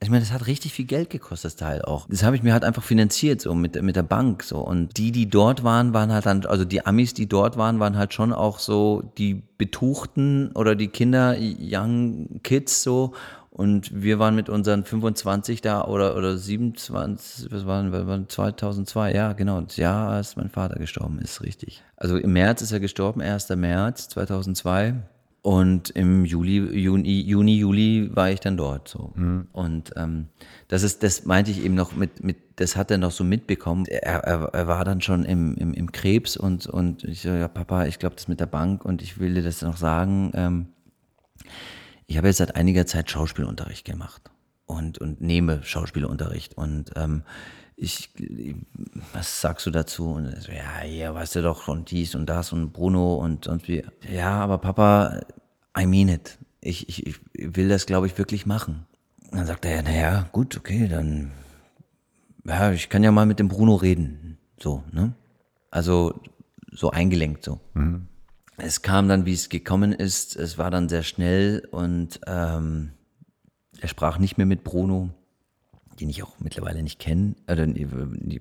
ich meine, das hat richtig viel Geld gekostet, das Teil auch. Das habe ich mir halt einfach finanziert, so mit, mit der Bank, so. Und die, die dort waren, waren halt dann, also die Amis, die dort waren, waren halt schon auch so die Betuchten oder die Kinder, Young Kids, so. Und wir waren mit unseren 25 da oder, oder 27, was waren wir, 2002, ja, genau, das Jahr, als mein Vater gestorben ist, richtig. Also im März ist er gestorben, 1. März 2002. Und im Juli, Juni, Juni, Juli war ich dann dort so. Mhm. Und ähm, das ist, das meinte ich eben noch mit, mit, das hat er noch so mitbekommen. Er, er, er war dann schon im, im, im Krebs und, und ich so, ja, Papa, ich glaube das mit der Bank und ich will dir das noch sagen. Ähm, ich habe jetzt seit einiger Zeit Schauspielunterricht gemacht und, und nehme Schauspielunterricht. Und ähm, ich, was sagst du dazu? Und so, ja, hier weißt du doch und dies und das und Bruno und und wie. Ja, aber Papa, I mean it. Ich, ich, ich will das, glaube ich, wirklich machen. Und dann sagt er, ja, naja, gut, okay, dann, ja, ich kann ja mal mit dem Bruno reden. So, ne? Also, so eingelenkt so. Mhm es kam dann, wie es gekommen ist. Es war dann sehr schnell und ähm, er sprach nicht mehr mit Bruno, den ich auch mittlerweile nicht kenne. Äh,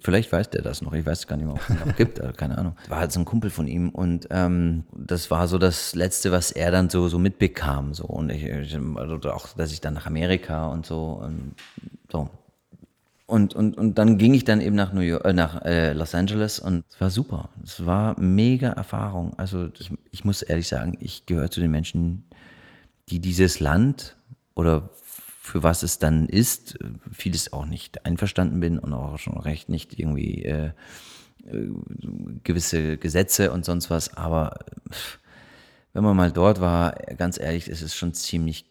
vielleicht weiß der das noch. Ich weiß gar nicht mehr, ob es ihn noch gibt. keine Ahnung. War halt so ein Kumpel von ihm und ähm, das war so das Letzte, was er dann so so mitbekam. So und ich, also auch, dass ich dann nach Amerika und so und so und, und, und dann ging ich dann eben nach New York, äh, nach äh, Los Angeles und es war super. Es war mega Erfahrung. Also das, ich muss ehrlich sagen, ich gehöre zu den Menschen, die dieses Land oder für was es dann ist, vieles auch nicht einverstanden bin und auch schon recht nicht irgendwie äh, äh gewisse Gesetze und sonst was. Aber wenn man mal dort war, ganz ehrlich, ist es schon ziemlich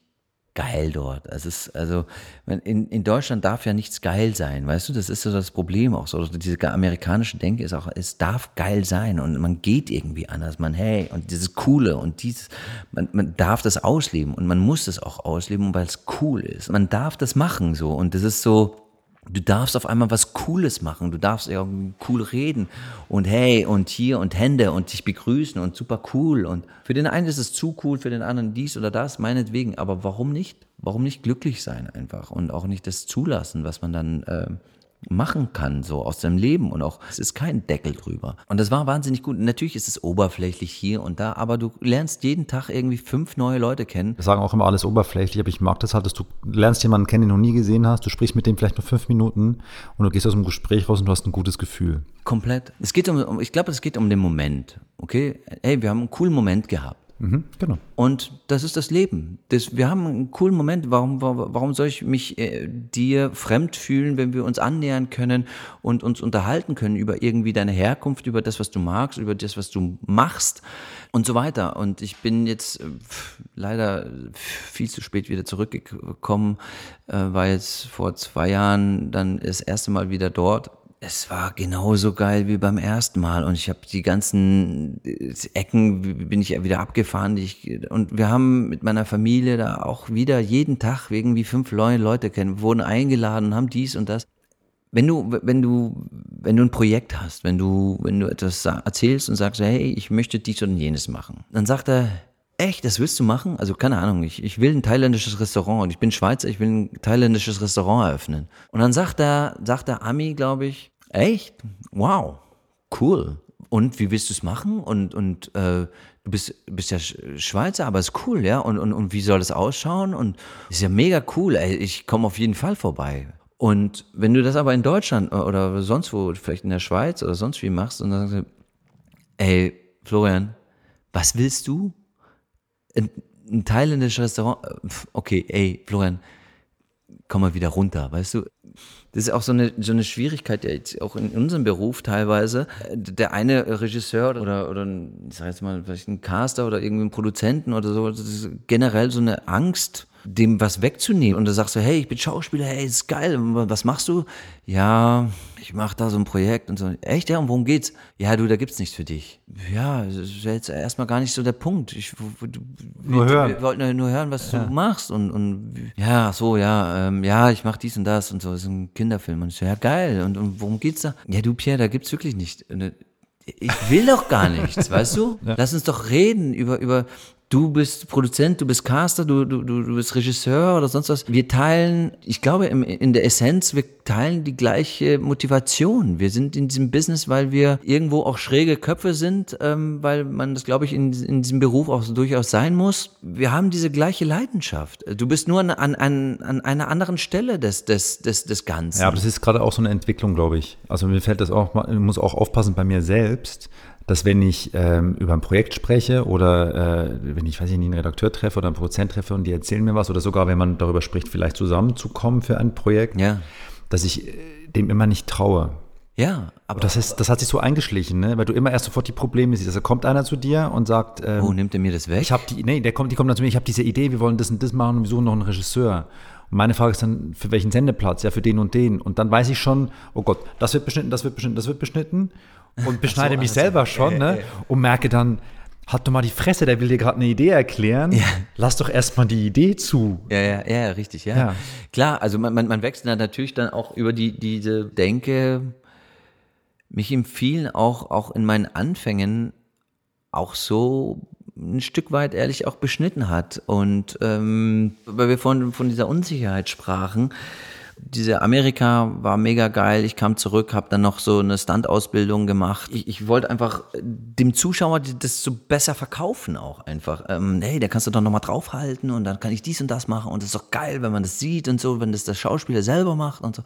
geil dort. Es ist, also, in, in Deutschland darf ja nichts geil sein, weißt du? Das ist so das Problem auch so. Diese amerikanische Denke ist auch, es darf geil sein und man geht irgendwie anders. Man, hey, und dieses Coole und dieses, man, man darf das ausleben und man muss das auch ausleben, weil es cool ist. Man darf das machen so und das ist so, Du darfst auf einmal was Cooles machen. Du darfst irgendwie cool reden und hey und hier und Hände und dich begrüßen und super cool. Und für den einen ist es zu cool, für den anderen dies oder das, meinetwegen. Aber warum nicht? Warum nicht glücklich sein einfach und auch nicht das zulassen, was man dann äh, machen kann, so aus seinem Leben und auch, es ist kein Deckel drüber. Und das war wahnsinnig gut. Natürlich ist es oberflächlich hier und da, aber du lernst jeden Tag irgendwie fünf neue Leute kennen. Wir sagen auch immer alles oberflächlich, aber ich mag das halt, dass du lernst jemanden kennen, den du noch nie gesehen hast, du sprichst mit dem vielleicht nur fünf Minuten und du gehst aus dem Gespräch raus und du hast ein gutes Gefühl. Komplett. Es geht um, ich glaube, es geht um den Moment. Okay? Hey, wir haben einen coolen Moment gehabt. Mhm, genau. Und das ist das Leben. Das, wir haben einen coolen Moment. Warum, warum soll ich mich äh, dir fremd fühlen, wenn wir uns annähern können und uns unterhalten können über irgendwie deine Herkunft, über das, was du magst, über das, was du machst und so weiter. Und ich bin jetzt äh, leider viel zu spät wieder zurückgekommen, äh, war jetzt vor zwei Jahren dann das erste Mal wieder dort es war genauso geil wie beim ersten Mal und ich habe die ganzen äh, Ecken bin ich wieder abgefahren ich, und wir haben mit meiner Familie da auch wieder jeden Tag irgendwie fünf Leute kennen, wurden eingeladen haben dies und das. Wenn du, wenn du, wenn du ein Projekt hast, wenn du, wenn du etwas erzählst und sagst, hey, ich möchte dies und jenes machen, dann sagt er, Echt, das willst du machen? Also keine Ahnung, ich, ich will ein thailändisches Restaurant und ich bin Schweizer, ich will ein thailändisches Restaurant eröffnen. Und dann sagt der, sagt der Ami, glaube ich, Echt? Wow, cool. Und wie willst du es machen? Und, und äh, du bist, bist ja Schweizer, aber ist cool, ja? Und, und, und wie soll das ausschauen? Und ist ja mega cool, ey, ich komme auf jeden Fall vorbei. Und wenn du das aber in Deutschland oder sonst wo, vielleicht in der Schweiz oder sonst wie machst und dann sagst du, ey, Florian, was willst du? Ein, ein thailändisches Restaurant? Okay, ey, Florian, komm mal wieder runter, weißt du? Das ist auch so eine, so eine Schwierigkeit, ja, jetzt auch in unserem Beruf teilweise. Der eine Regisseur oder, oder ich sag jetzt mal, vielleicht ein Caster oder irgendwie ein Produzenten oder so, das ist generell so eine Angst dem was wegzunehmen. Und da sagst du, hey, ich bin Schauspieler, hey, ist geil, was machst du? Ja, ich mache da so ein Projekt und so. Echt, ja, und worum geht's? Ja, du, da gibt's nichts für dich. Ja, das ist jetzt erstmal gar nicht so der Punkt. Ich, du, nur wir, hören. Wir wollten nur hören, was ja. du machst. Und, und ja, so, ja, ähm, ja, ich mache dies und das und so. Das ist ein Kinderfilm. Und ich so, ja, geil. Und, und worum geht's da? Ja, du, Pierre, da gibt's wirklich nicht. Ich will doch gar nichts, weißt du? Ja. Lass uns doch reden über, über, du bist Produzent, du bist Caster, du, du, du bist Regisseur oder sonst was. Wir teilen, ich glaube, im, in der Essenz, wir teilen die gleiche Motivation. Wir sind in diesem Business, weil wir irgendwo auch schräge Köpfe sind, ähm, weil man das, glaube ich, in, in diesem Beruf auch durchaus sein muss. Wir haben diese gleiche Leidenschaft. Du bist nur an, an, an einer anderen Stelle des, des, des, des Ganzen. Ja, aber das ist gerade auch so eine Entwicklung, glaube ich. Also mir fällt das auch, ich muss auch aufpassen bei mir selbst dass wenn ich ähm, über ein Projekt spreche oder äh, wenn ich, weiß ich nicht, einen Redakteur treffe oder einen Produzent treffe und die erzählen mir was oder sogar, wenn man darüber spricht, vielleicht zusammenzukommen für ein Projekt, ja. dass ich äh, dem immer nicht traue. Ja, aber das, ist, das hat sich so eingeschlichen, ne? weil du immer erst sofort die Probleme siehst. Also kommt einer zu dir und sagt, ähm, oh, nimmt er mir das weg? Ich habe die, nee, der kommt, die kommt dann zu mir, ich habe diese Idee, wir wollen das und das machen und wir suchen noch einen Regisseur. Und meine Frage ist dann, für welchen Sendeplatz? Ja, für den und den. Und dann weiß ich schon, oh Gott, das wird beschnitten, das wird beschnitten, das wird beschnitten und beschneide so, mich selber schon ne? und merke dann, hat doch mal die Fresse, der will dir gerade eine Idee erklären. Ja. Lass doch erstmal die Idee zu. Ja, ja, ja, richtig, ja. ja. Klar, also man, man, man wächst dann natürlich dann auch über die, diese Denke, mich im vielen auch, auch in meinen Anfängen auch so ein Stück weit ehrlich auch beschnitten hat. Und ähm, weil wir vorhin von dieser Unsicherheit sprachen, diese Amerika war mega geil. Ich kam zurück, habe dann noch so eine Stunt-Ausbildung gemacht. Ich, ich wollte einfach dem Zuschauer das so besser verkaufen auch einfach. Ähm, hey, da kannst du doch nochmal draufhalten und dann kann ich dies und das machen und das ist doch geil, wenn man das sieht und so, wenn das der Schauspieler selber macht und so.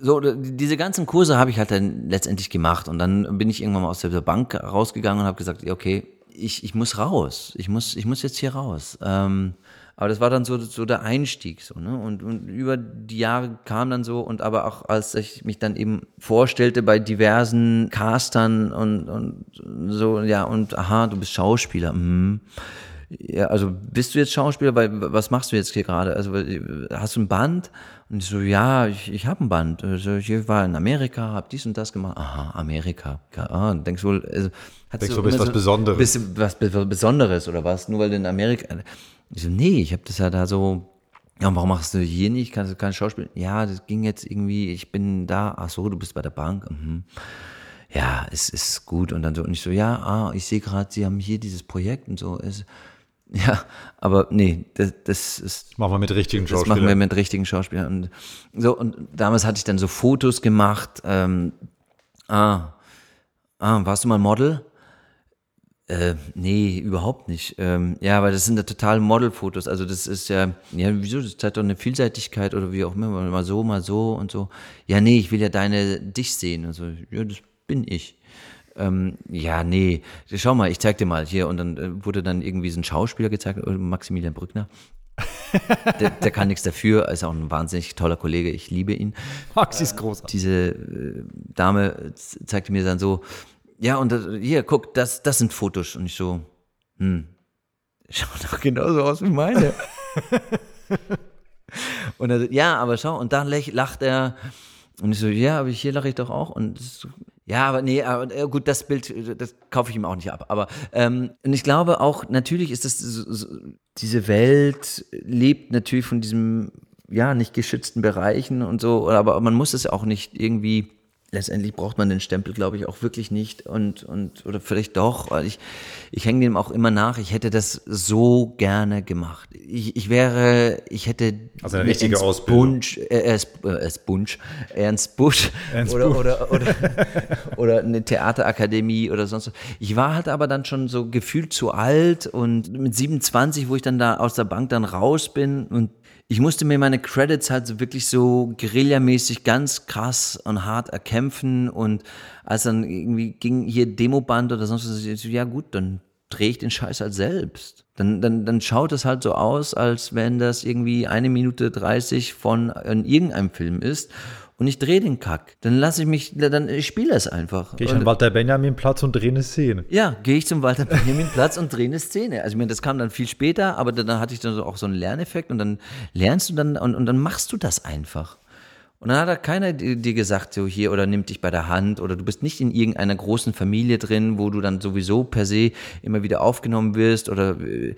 So, diese ganzen Kurse habe ich halt dann letztendlich gemacht und dann bin ich irgendwann mal aus der Bank rausgegangen und habe gesagt, okay, ich, ich muss raus. Ich muss, ich muss jetzt hier raus. Ähm, aber das war dann so, so der Einstieg, so, ne? Und, und über die Jahre kam dann so, und aber auch als ich mich dann eben vorstellte bei diversen Castern und, und so, ja, und aha, du bist Schauspieler. Mhm. Ja, also bist du jetzt Schauspieler? Weil, was machst du jetzt hier gerade? Also hast du ein Band? Und ich so, ja, ich, ich habe ein Band. Also, ich war in Amerika, habe dies und das gemacht. Aha, Amerika. Ah, denkst wohl, also, denkst du, bist was Besonderes? Bist was Besonderes oder was? Nur weil du in Amerika. Ich so, nee, ich habe das ja da so, ja, warum machst du hier nicht? Kannst du kein Schauspiel? Ja, das ging jetzt irgendwie, ich bin da, ach so, du bist bei der Bank. Mhm. Ja, es ist gut. Und dann so, und ich so, ja, ah, ich sehe gerade, sie haben hier dieses Projekt und so. Es, ja, aber nee, das, das ist. Das machen wir mit richtigen Schauspielern. Das machen wir mit richtigen Schauspielern. Und so, und damals hatte ich dann so Fotos gemacht. Ähm, ah, ah, warst du mal Model? Äh, nee, überhaupt nicht. Ähm, ja, weil das sind ja total Modelfotos. Also das ist ja, ja, wieso, das zeigt doch eine Vielseitigkeit oder wie auch immer, mal so, mal so und so. Ja, nee, ich will ja deine, dich sehen. Also, ja, das bin ich. Ähm, ja, nee, schau mal, ich zeig dir mal hier. Und dann äh, wurde dann irgendwie so ein Schauspieler gezeigt, äh, Maximilian Brückner. der, der, kann nichts dafür, ist auch ein wahnsinnig toller Kollege, ich liebe ihn. Max ist großartig. Diese äh, Dame zeigte mir dann so, ja, und hier, guck, das, das sind Fotos. Und ich so, hm, schaut doch genauso aus wie meine. und er so, ja, aber schau, und dann lacht er. Und ich so, ja, aber hier lache ich doch auch. Und das, ja, aber nee, aber äh, gut, das Bild, das kaufe ich ihm auch nicht ab. Aber ähm, und ich glaube auch, natürlich ist das so, so, diese Welt lebt natürlich von diesem ja nicht geschützten Bereichen und so, aber man muss es auch nicht irgendwie letztendlich braucht man den Stempel, glaube ich, auch wirklich nicht und, und oder vielleicht doch. weil Ich, ich hänge dem auch immer nach. Ich hätte das so gerne gemacht. Ich, ich wäre, ich hätte also eine richtige Ernst Ausbildung. Bunch, äh, Ernst, äh, Ernst Bunch, Ernst Busch Ernst oder, oder, oder, oder eine Theaterakademie oder sonst was. Ich war halt aber dann schon so gefühlt zu alt und mit 27, wo ich dann da aus der Bank dann raus bin und ich musste mir meine Credits halt wirklich so guerillamäßig ganz krass und hart erkämpfen und als dann irgendwie ging hier Demoband oder sonst was, ja gut, dann drehe ich den Scheiß halt selbst. Dann, dann, dann schaut es halt so aus, als wenn das irgendwie eine Minute 30 von in irgendeinem Film ist. Und ich drehe den Kack, dann lasse ich mich, dann ich spiele es einfach. Gehe ich an Walter Benjamin Platz und drehe eine Szene. Ja, gehe ich zum Walter Benjamin Platz und drehe eine Szene. Also ich meine, das kam dann viel später, aber dann, dann hatte ich dann auch so einen Lerneffekt und dann lernst du dann und, und dann machst du das einfach. Und dann hat da keiner dir gesagt, so hier oder nimmt dich bei der Hand oder du bist nicht in irgendeiner großen Familie drin, wo du dann sowieso per se immer wieder aufgenommen wirst oder äh,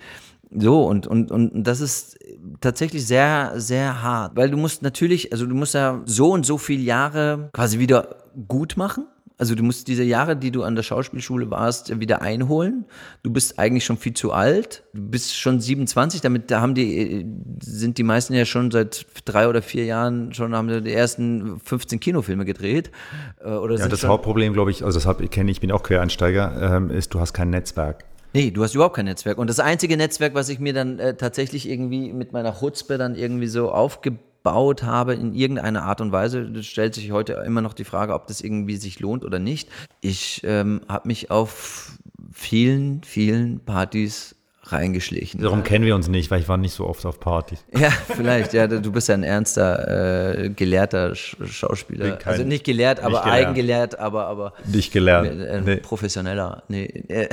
so und, und, und das ist tatsächlich sehr, sehr hart, weil du musst natürlich, also du musst ja so und so viele Jahre quasi wieder gut machen also du musst diese Jahre, die du an der Schauspielschule warst, wieder einholen. Du bist eigentlich schon viel zu alt. Du bist schon 27, damit da haben die, sind die meisten ja schon seit drei oder vier Jahren schon haben die ersten 15 Kinofilme gedreht. Äh, oder ja, das Hauptproblem, glaube ich, also das kenne ich, bin auch Quereinsteiger, ähm, ist, du hast kein Netzwerk. Nee, du hast überhaupt kein Netzwerk. Und das einzige Netzwerk, was ich mir dann äh, tatsächlich irgendwie mit meiner Chutzpe dann irgendwie so aufgebaut gebaut habe in irgendeiner Art und Weise. Stellt sich heute immer noch die Frage, ob das irgendwie sich lohnt oder nicht. Ich ähm, habe mich auf vielen, vielen Partys reingeschlichen. Darum kennen wir uns nicht, weil ich war nicht so oft auf Partys. Ja, vielleicht. Ja, du bist ja ein ernster, äh, gelehrter Schauspieler. Kein, also nicht gelehrt, aber nicht eigengelehrt, aber, aber nicht gelernt. Äh, nee. Professioneller. Nee.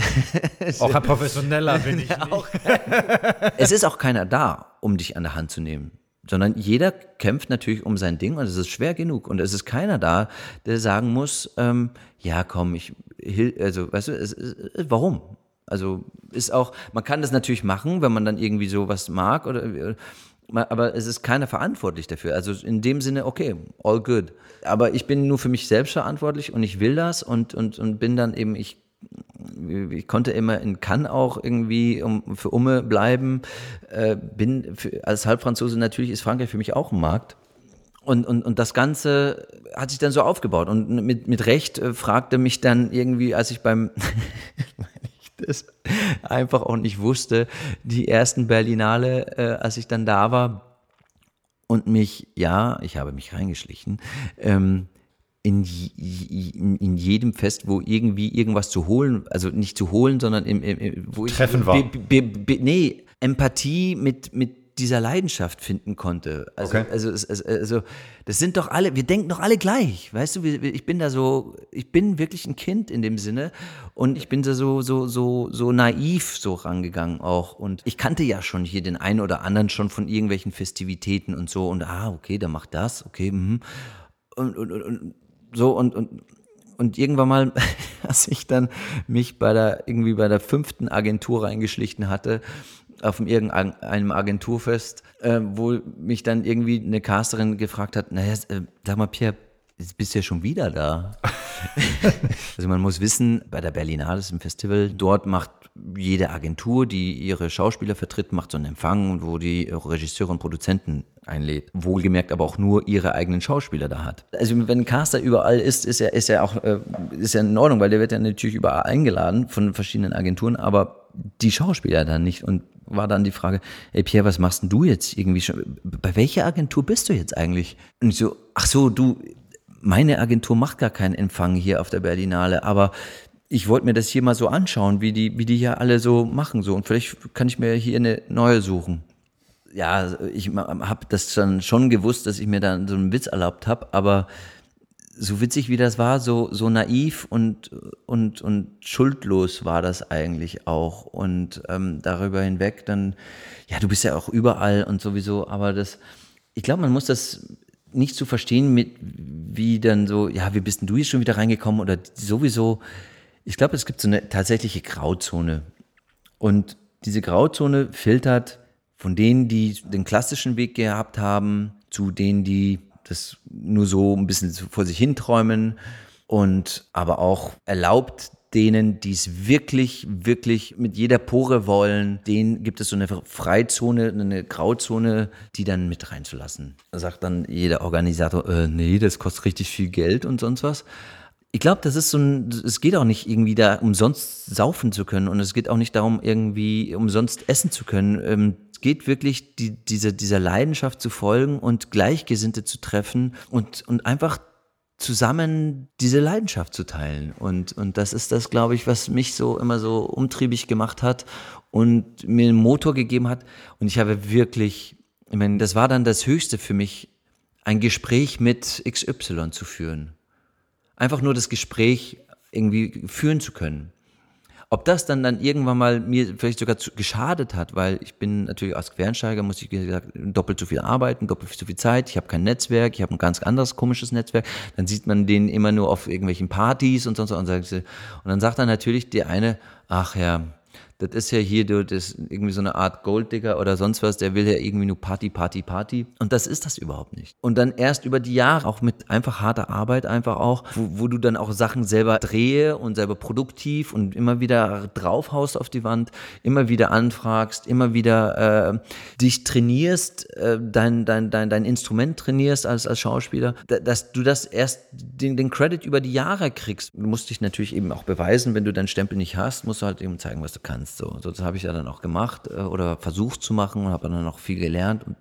auch ein Professioneller bin ich. Nicht. es ist auch keiner da, um dich an der Hand zu nehmen sondern jeder kämpft natürlich um sein Ding und es ist schwer genug und es ist keiner da, der sagen muss, ähm, ja komm, ich, also weißt du, es, es, warum? Also ist auch, man kann das natürlich machen, wenn man dann irgendwie sowas mag oder aber es ist keiner verantwortlich dafür. Also in dem Sinne, okay, all good. Aber ich bin nur für mich selbst verantwortlich und ich will das und, und, und bin dann eben, ich ich konnte immer in Cannes auch irgendwie um, für Umme bleiben. Äh, bin für, als Halbfranzose natürlich ist Frankreich für mich auch ein Markt. Und, und, und das Ganze hat sich dann so aufgebaut. Und mit, mit Recht äh, fragte mich dann irgendwie, als ich beim, das einfach auch nicht wusste, die ersten Berlinale, äh, als ich dann da war und mich, ja, ich habe mich reingeschlichen, ähm, in, in, jedem Fest, wo irgendwie irgendwas zu holen, also nicht zu holen, sondern im, im, wo Treffen ich war. Be, be, be, nee, Empathie mit, mit dieser Leidenschaft finden konnte. Also, okay. also, also, das sind doch alle, wir denken doch alle gleich, weißt du, ich bin da so, ich bin wirklich ein Kind in dem Sinne und ich bin da so, so, so, so naiv so rangegangen auch und ich kannte ja schon hier den einen oder anderen schon von irgendwelchen Festivitäten und so und ah, okay, der macht das, okay, mhm. und, und, und so und, und, und irgendwann mal, als ich dann mich bei der, irgendwie bei der fünften Agentur reingeschlichen hatte, auf irgendeinem Agenturfest, äh, wo mich dann irgendwie eine Casterin gefragt hat, naja, äh, sag mal, Pierre, jetzt bist du ja schon wieder da. also man muss wissen, bei der Berlinale ist ein Festival, dort macht jede Agentur, die ihre Schauspieler vertritt, macht so einen Empfang, wo die Regisseure und Produzenten einlädt. Wohlgemerkt aber auch nur ihre eigenen Schauspieler da hat. Also wenn ein Caster überall ist, ist er, ist er auch äh, ist ja in Ordnung, weil der wird ja natürlich überall eingeladen von verschiedenen Agenturen, aber die Schauspieler dann nicht. Und war dann die Frage, ey Pierre, was machst denn du jetzt irgendwie schon? Bei welcher Agentur bist du jetzt eigentlich? Und ich so, ach so, du, meine Agentur macht gar keinen Empfang hier auf der Berlinale, aber ich wollte mir das hier mal so anschauen, wie die, wie die hier alle so machen so und vielleicht kann ich mir hier eine neue suchen. Ja, ich habe das dann schon gewusst, dass ich mir dann so einen Witz erlaubt habe, aber so witzig wie das war, so, so naiv und, und, und schuldlos war das eigentlich auch. Und ähm, darüber hinweg dann, ja, du bist ja auch überall und sowieso, aber das, ich glaube, man muss das nicht zu so verstehen mit, wie dann so, ja, wie bist denn du jetzt schon wieder reingekommen oder sowieso, ich glaube, es gibt so eine tatsächliche Grauzone. Und diese Grauzone filtert von denen, die den klassischen Weg gehabt haben, zu denen, die das nur so ein bisschen vor sich hinträumen und aber auch erlaubt denen, die es wirklich, wirklich mit jeder Pore wollen, denen gibt es so eine Freizone, eine Grauzone, die dann mit reinzulassen. Da sagt dann jeder Organisator, äh, nee, das kostet richtig viel Geld und sonst was. Ich glaube, das ist so ein, es geht auch nicht irgendwie da umsonst saufen zu können und es geht auch nicht darum, irgendwie umsonst essen zu können. Ähm, geht wirklich, die, diese, dieser Leidenschaft zu folgen und Gleichgesinnte zu treffen und, und einfach zusammen diese Leidenschaft zu teilen. Und, und das ist das, glaube ich, was mich so immer so umtriebig gemacht hat und mir einen Motor gegeben hat. Und ich habe wirklich, ich meine, das war dann das Höchste für mich, ein Gespräch mit XY zu führen. Einfach nur das Gespräch irgendwie führen zu können. Ob das dann dann irgendwann mal mir vielleicht sogar zu, geschadet hat, weil ich bin natürlich als Quereinsteiger, muss ich wie gesagt doppelt so viel arbeiten, doppelt so viel Zeit, ich habe kein Netzwerk, ich habe ein ganz anderes komisches Netzwerk, dann sieht man den immer nur auf irgendwelchen Partys und sonst und, und dann sagt dann natürlich der eine, ach ja, das ist ja hier das irgendwie so eine Art Golddigger oder sonst was, der will ja irgendwie nur Party, Party, Party. Und das ist das überhaupt nicht. Und dann erst über die Jahre, auch mit einfach harter Arbeit einfach auch, wo, wo du dann auch Sachen selber drehe und selber produktiv und immer wieder draufhaust auf die Wand, immer wieder anfragst, immer wieder äh, dich trainierst, äh, dein, dein, dein, dein Instrument trainierst als, als Schauspieler, dass du das erst den, den Credit über die Jahre kriegst. Du musst dich natürlich eben auch beweisen, wenn du deinen Stempel nicht hast, musst du halt eben zeigen, was du kannst. So, so das habe ich ja dann auch gemacht äh, oder versucht zu machen und habe dann auch viel gelernt. Und,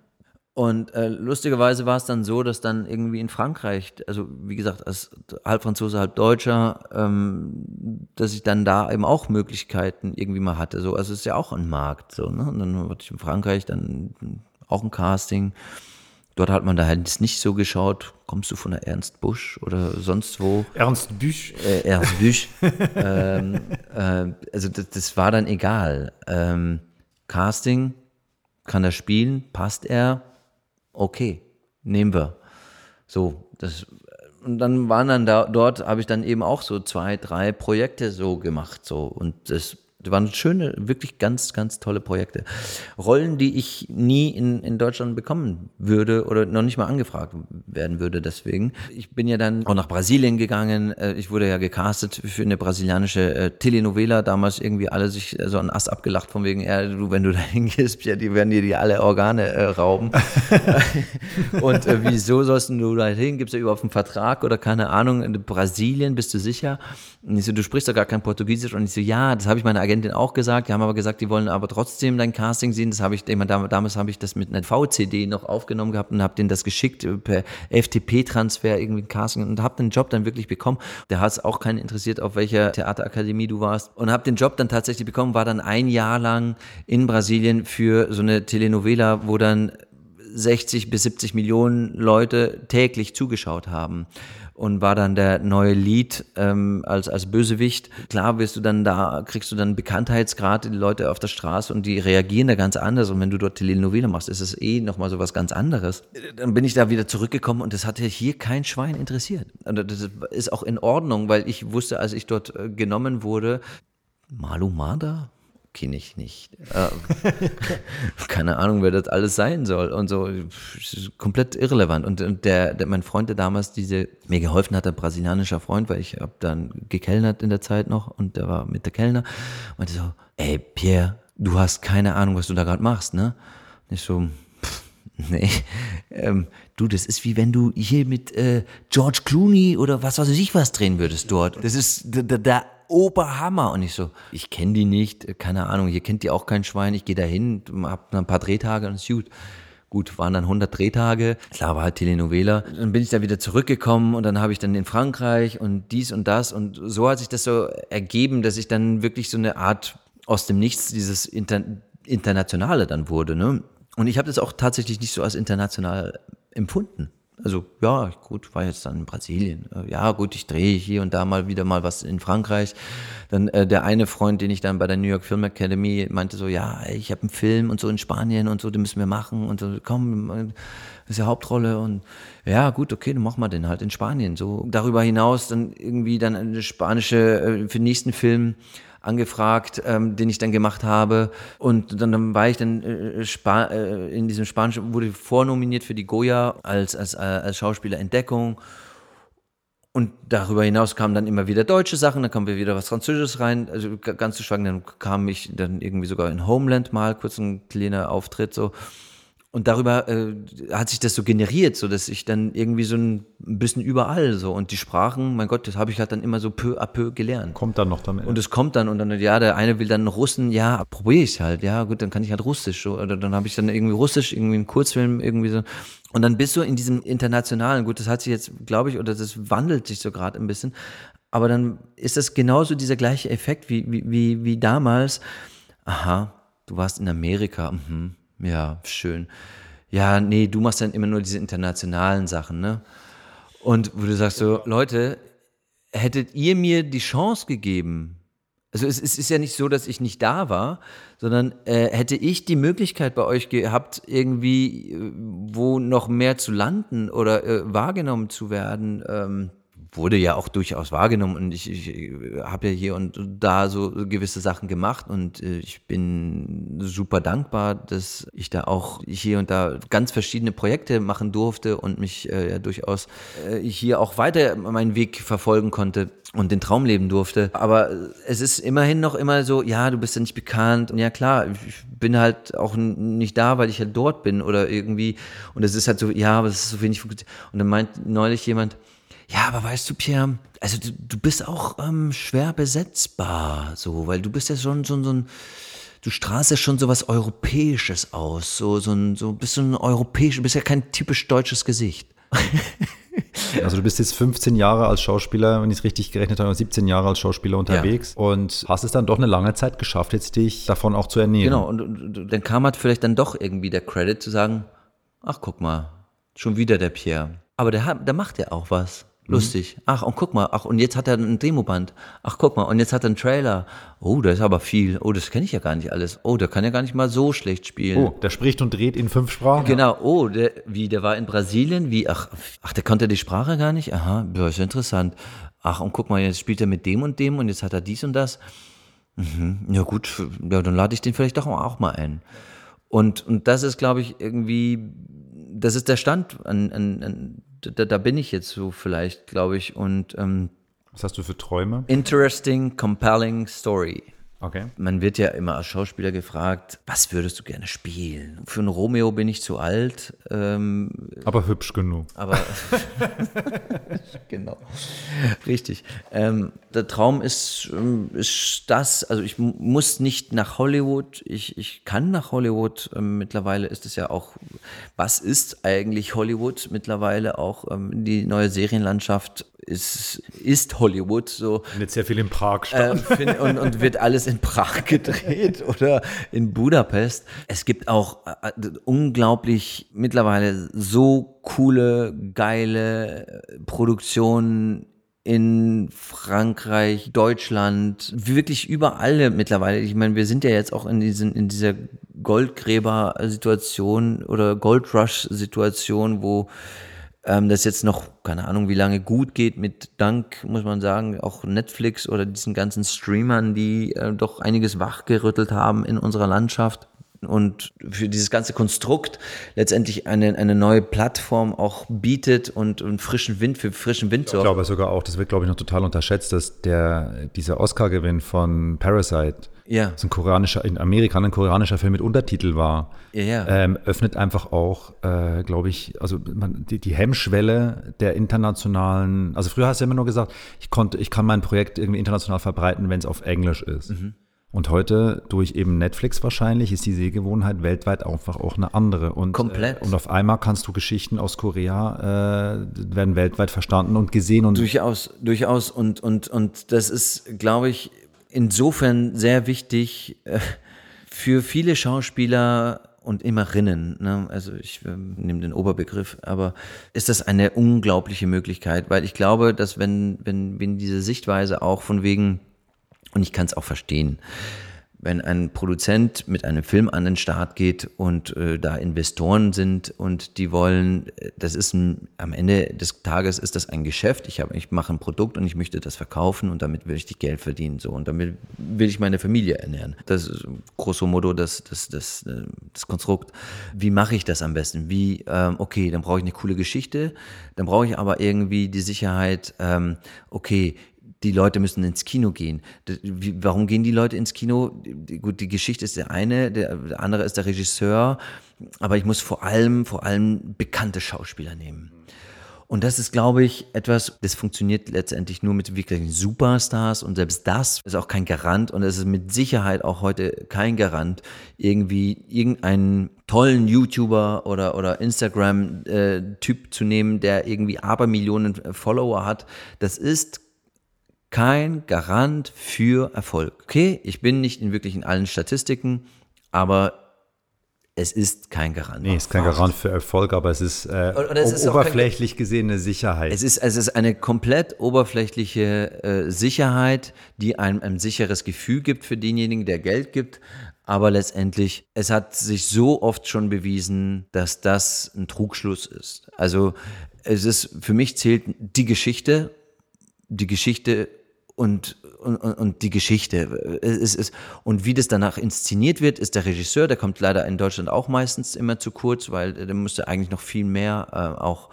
und äh, lustigerweise war es dann so, dass dann irgendwie in Frankreich, also wie gesagt, als halb Franzose, halb Deutscher, ähm, dass ich dann da eben auch Möglichkeiten irgendwie mal hatte. So, also es ist ja auch ein Markt. So, ne? Und dann hatte ich in Frankreich dann auch ein Casting. Dort hat man da halt nicht so geschaut, kommst du von der Ernst Busch oder sonst wo? Ernst Büsch. Äh, Ernst Büsch. ähm, äh, also das, das, war dann egal. Ähm, Casting, kann er spielen, passt er, okay, nehmen wir. So, das, und dann waren dann da, dort habe ich dann eben auch so zwei, drei Projekte so gemacht, so, und das das waren schöne, wirklich ganz, ganz tolle Projekte. Rollen, die ich nie in, in Deutschland bekommen würde oder noch nicht mal angefragt werden würde deswegen. Ich bin ja dann auch nach Brasilien gegangen. Äh, ich wurde ja gecastet für eine brasilianische äh, Telenovela. Damals irgendwie alle sich so an Ass abgelacht von wegen, ja, du, wenn du da hingehst, ja, die werden dir die alle Organe äh, rauben. Und äh, wieso sollst du da hin? Gibt es ja überhaupt einen Vertrag oder keine Ahnung? In Brasilien, bist du sicher? Und ich so, du sprichst doch gar kein Portugiesisch. Und ich so, ja, das habe ich meiner Agentin auch gesagt. Die haben aber gesagt, die wollen aber trotzdem dein Casting sehen. Das habe ich, damals habe ich das mit einer VCD noch aufgenommen gehabt und habe denen das geschickt per FTP-Transfer irgendwie ein Casting und habe den Job dann wirklich bekommen. Der hat es auch keinen interessiert, auf welcher Theaterakademie du warst. Und habe den Job dann tatsächlich bekommen, war dann ein Jahr lang in Brasilien für so eine Telenovela, wo dann 60 bis 70 Millionen Leute täglich zugeschaut haben und war dann der neue Lead ähm, als, als Bösewicht. Klar wirst du dann da, kriegst du dann Bekanntheitsgrad, die Leute auf der Straße und die reagieren da ganz anders. Und wenn du dort Telenovela machst, ist es eh nochmal so was ganz anderes. Dann bin ich da wieder zurückgekommen und das hatte hier kein Schwein interessiert. Und das ist auch in Ordnung, weil ich wusste, als ich dort äh, genommen wurde, Malu Mada, kenne ich nicht. Äh, keine Ahnung, wer das alles sein soll und so. Komplett irrelevant. Und, und der, der, mein Freund, der damals diese, mir geholfen hat, ein brasilianischer Freund, weil ich habe dann gekellnert in der Zeit noch und der war mit der Kellner, meinte so, ey Pierre, du hast keine Ahnung, was du da gerade machst, ne? Und ich so, nee, ähm, du, das ist wie wenn du hier mit äh, George Clooney oder was weiß ich was drehen würdest dort. Das ist der, der Oberhammer. Und ich so, ich kenne die nicht, keine Ahnung, hier kennt die auch kein Schwein, ich gehe da hin, hab ein paar Drehtage und ist gut. Gut, waren dann 100 Drehtage. Klar, war halt Telenovela. Dann bin ich da wieder zurückgekommen und dann habe ich dann in Frankreich und dies und das. Und so hat sich das so ergeben, dass ich dann wirklich so eine Art aus dem Nichts dieses Inter Internationale dann wurde. Ne? Und ich habe das auch tatsächlich nicht so als international empfunden. Also ja, gut, war jetzt dann in Brasilien. Äh, ja, gut, ich drehe hier und da mal wieder mal was in Frankreich. Dann äh, der eine Freund, den ich dann bei der New York Film Academy meinte so, ja, ich habe einen Film und so in Spanien und so, den müssen wir machen und so, komm, das ist ja Hauptrolle und ja, gut, okay, dann machen wir den halt in Spanien. So darüber hinaus dann irgendwie dann eine spanische äh, für den nächsten Film angefragt, ähm, den ich dann gemacht habe. Und dann, dann war ich dann äh, äh, in diesem Spanischen, wurde vornominiert für die Goya als, als, äh, als Schauspieler Entdeckung. Und darüber hinaus kamen dann immer wieder deutsche Sachen, dann kam wieder was Französisches rein, also ganz zu schwanken, dann kam ich dann irgendwie sogar in Homeland mal, kurz ein kleiner Auftritt so. Und darüber äh, hat sich das so generiert, so dass ich dann irgendwie so ein bisschen überall so und die Sprachen, mein Gott, das habe ich halt dann immer so peu à peu gelernt. Kommt dann noch damit. Und es kommt dann und dann ja, der eine will dann Russen, ja, probiere ich halt, ja, gut, dann kann ich halt Russisch so oder dann habe ich dann irgendwie Russisch, irgendwie einen Kurzfilm irgendwie so und dann bist du in diesem internationalen, gut, das hat sich jetzt, glaube ich, oder das wandelt sich so gerade ein bisschen, aber dann ist das genauso dieser gleiche Effekt wie wie wie, wie damals. Aha, du warst in Amerika, mhm ja, schön. ja, nee, du machst dann immer nur diese internationalen Sachen, ne? Und wo du sagst so, Leute, hättet ihr mir die Chance gegeben, also es, es, ist ja nicht so, dass ich nicht da war, sondern äh, hätte ich die Möglichkeit bei euch gehabt, irgendwie äh, wo noch mehr zu landen oder äh, wahrgenommen zu werden, ähm, wurde ja auch durchaus wahrgenommen und ich, ich habe ja hier und da so gewisse Sachen gemacht und äh, ich bin super dankbar, dass ich da auch hier und da ganz verschiedene Projekte machen durfte und mich äh, ja durchaus äh, hier auch weiter meinen Weg verfolgen konnte und den Traum leben durfte. Aber es ist immerhin noch immer so, ja, du bist ja nicht bekannt und ja klar, ich bin halt auch nicht da, weil ich halt dort bin oder irgendwie und es ist halt so, ja, aber es ist so wenig und dann meint neulich jemand, ja, aber weißt du, Pierre, also du, du bist auch ähm, schwer besetzbar, so, weil du bist ja schon so, so ein, du strahlst ja schon so was Europäisches aus, so, so ein, so bist so ein europäisch, bist ja kein typisch deutsches Gesicht. Also du bist jetzt 15 Jahre als Schauspieler, wenn ich es richtig gerechnet habe, 17 Jahre als Schauspieler unterwegs ja. und hast es dann doch eine lange Zeit geschafft, jetzt dich davon auch zu ernähren. Genau, und, und dann kam halt vielleicht dann doch irgendwie der Credit zu sagen, ach guck mal, schon wieder der Pierre. Aber der, der macht ja auch was. Lustig. Mhm. Ach, und guck mal, ach, und jetzt hat er ein Demoband. Ach, guck mal, und jetzt hat er einen Trailer. Oh, da ist aber viel. Oh, das kenne ich ja gar nicht alles. Oh, der kann ja gar nicht mal so schlecht spielen. Oh, der spricht und dreht in fünf Sprachen. Genau. Oh, der, wie, der war in Brasilien, wie, ach, ach, der konnte die Sprache gar nicht? Aha, ja, ist interessant. Ach, und guck mal, jetzt spielt er mit dem und dem und jetzt hat er dies und das. Mhm. Ja, gut, ja, dann lade ich den vielleicht doch auch mal ein. Und, und das ist, glaube ich, irgendwie, das ist der Stand an, an, an da, da bin ich jetzt so vielleicht, glaube ich. Und ähm, was hast du für Träume? Interesting, compelling Story. Okay. Man wird ja immer als Schauspieler gefragt, was würdest du gerne spielen? Für einen Romeo bin ich zu alt. Ähm, aber hübsch genug. Aber genau, richtig. Ähm, der Traum ist, ähm, ist das, also ich muss nicht nach Hollywood, ich, ich kann nach Hollywood. Ähm, mittlerweile ist es ja auch, was ist eigentlich Hollywood? Mittlerweile auch ähm, die neue Serienlandschaft ist, ist Hollywood so. Findet sehr viel in Prag statt. Äh, und, und wird alles in Prag gedreht oder in Budapest. Es gibt auch äh, unglaublich mittlerweile so coole, geile Produktionen in Frankreich, Deutschland, wirklich überall mittlerweile. Ich meine, wir sind ja jetzt auch in, diesen, in dieser Goldgräber-Situation oder Goldrush-Situation, wo ähm, das jetzt noch, keine Ahnung, wie lange gut geht, mit Dank, muss man sagen, auch Netflix oder diesen ganzen Streamern, die äh, doch einiges wachgerüttelt haben in unserer Landschaft und für dieses ganze Konstrukt letztendlich eine, eine neue Plattform auch bietet und, und frischen Wind für frischen Wind sorgt. Ich glaube sogar auch, das wird glaube ich noch total unterschätzt, dass der, dieser Oscar-Gewinn von Parasite ja. das ein koreanischer, in Amerika ein koreanischer Film mit Untertitel war, ja, ja. Ähm, öffnet einfach auch, äh, glaube ich, also man, die, die, Hemmschwelle der internationalen, also früher hast du immer nur gesagt, ich konnte, ich kann mein Projekt irgendwie international verbreiten, wenn es auf Englisch ist. Mhm. Und heute, durch eben Netflix wahrscheinlich, ist die Sehgewohnheit weltweit einfach auch eine andere. Und, Komplett. Äh, und auf einmal kannst du Geschichten aus Korea, äh, werden weltweit verstanden und gesehen. Und durchaus, durchaus. Und, und, und das ist, glaube ich, insofern sehr wichtig äh, für viele Schauspieler und Immerinnen, ne? also ich äh, nehme den Oberbegriff, aber ist das eine unglaubliche Möglichkeit, weil ich glaube, dass wenn, wenn, wenn diese Sichtweise auch von wegen, und ich kann es auch verstehen, wenn ein Produzent mit einem Film an den Start geht und äh, da Investoren sind und die wollen, äh, das ist ein, am Ende des Tages ist das ein Geschäft. Ich ich mache ein Produkt und ich möchte das verkaufen und damit will ich die Geld verdienen so und damit will ich meine Familie ernähren. Das ist grosso modo das das das äh, das Konstrukt. Wie mache ich das am besten? Wie ähm, okay, dann brauche ich eine coole Geschichte, dann brauche ich aber irgendwie die Sicherheit. Ähm, okay, die Leute müssen ins Kino gehen. Warum gehen die Leute ins Kino? Gut, die Geschichte ist der eine, der andere ist der Regisseur, aber ich muss vor allem, vor allem bekannte Schauspieler nehmen. Und das ist, glaube ich, etwas, das funktioniert letztendlich nur mit wirklichen Superstars und selbst das ist auch kein Garant und es ist mit Sicherheit auch heute kein Garant, irgendwie irgendeinen tollen YouTuber oder, oder Instagram-Typ äh, zu nehmen, der irgendwie Abermillionen Follower hat. Das ist kein Garant für Erfolg. Okay, ich bin nicht in wirklich in allen Statistiken, aber es ist kein Garant. Nee, es ist kein Garant für Erfolg, aber es ist, äh, es ist oberflächlich kein, gesehen eine Sicherheit. Es ist, es ist eine komplett oberflächliche äh, Sicherheit, die einem ein sicheres Gefühl gibt für denjenigen, der Geld gibt. Aber letztendlich, es hat sich so oft schon bewiesen, dass das ein Trugschluss ist. Also es ist, für mich zählt die Geschichte, die Geschichte und und, und die Geschichte. Es ist, und wie das danach inszeniert wird, ist der Regisseur, der kommt leider in Deutschland auch meistens immer zu kurz, weil der müsste eigentlich noch viel mehr äh, auch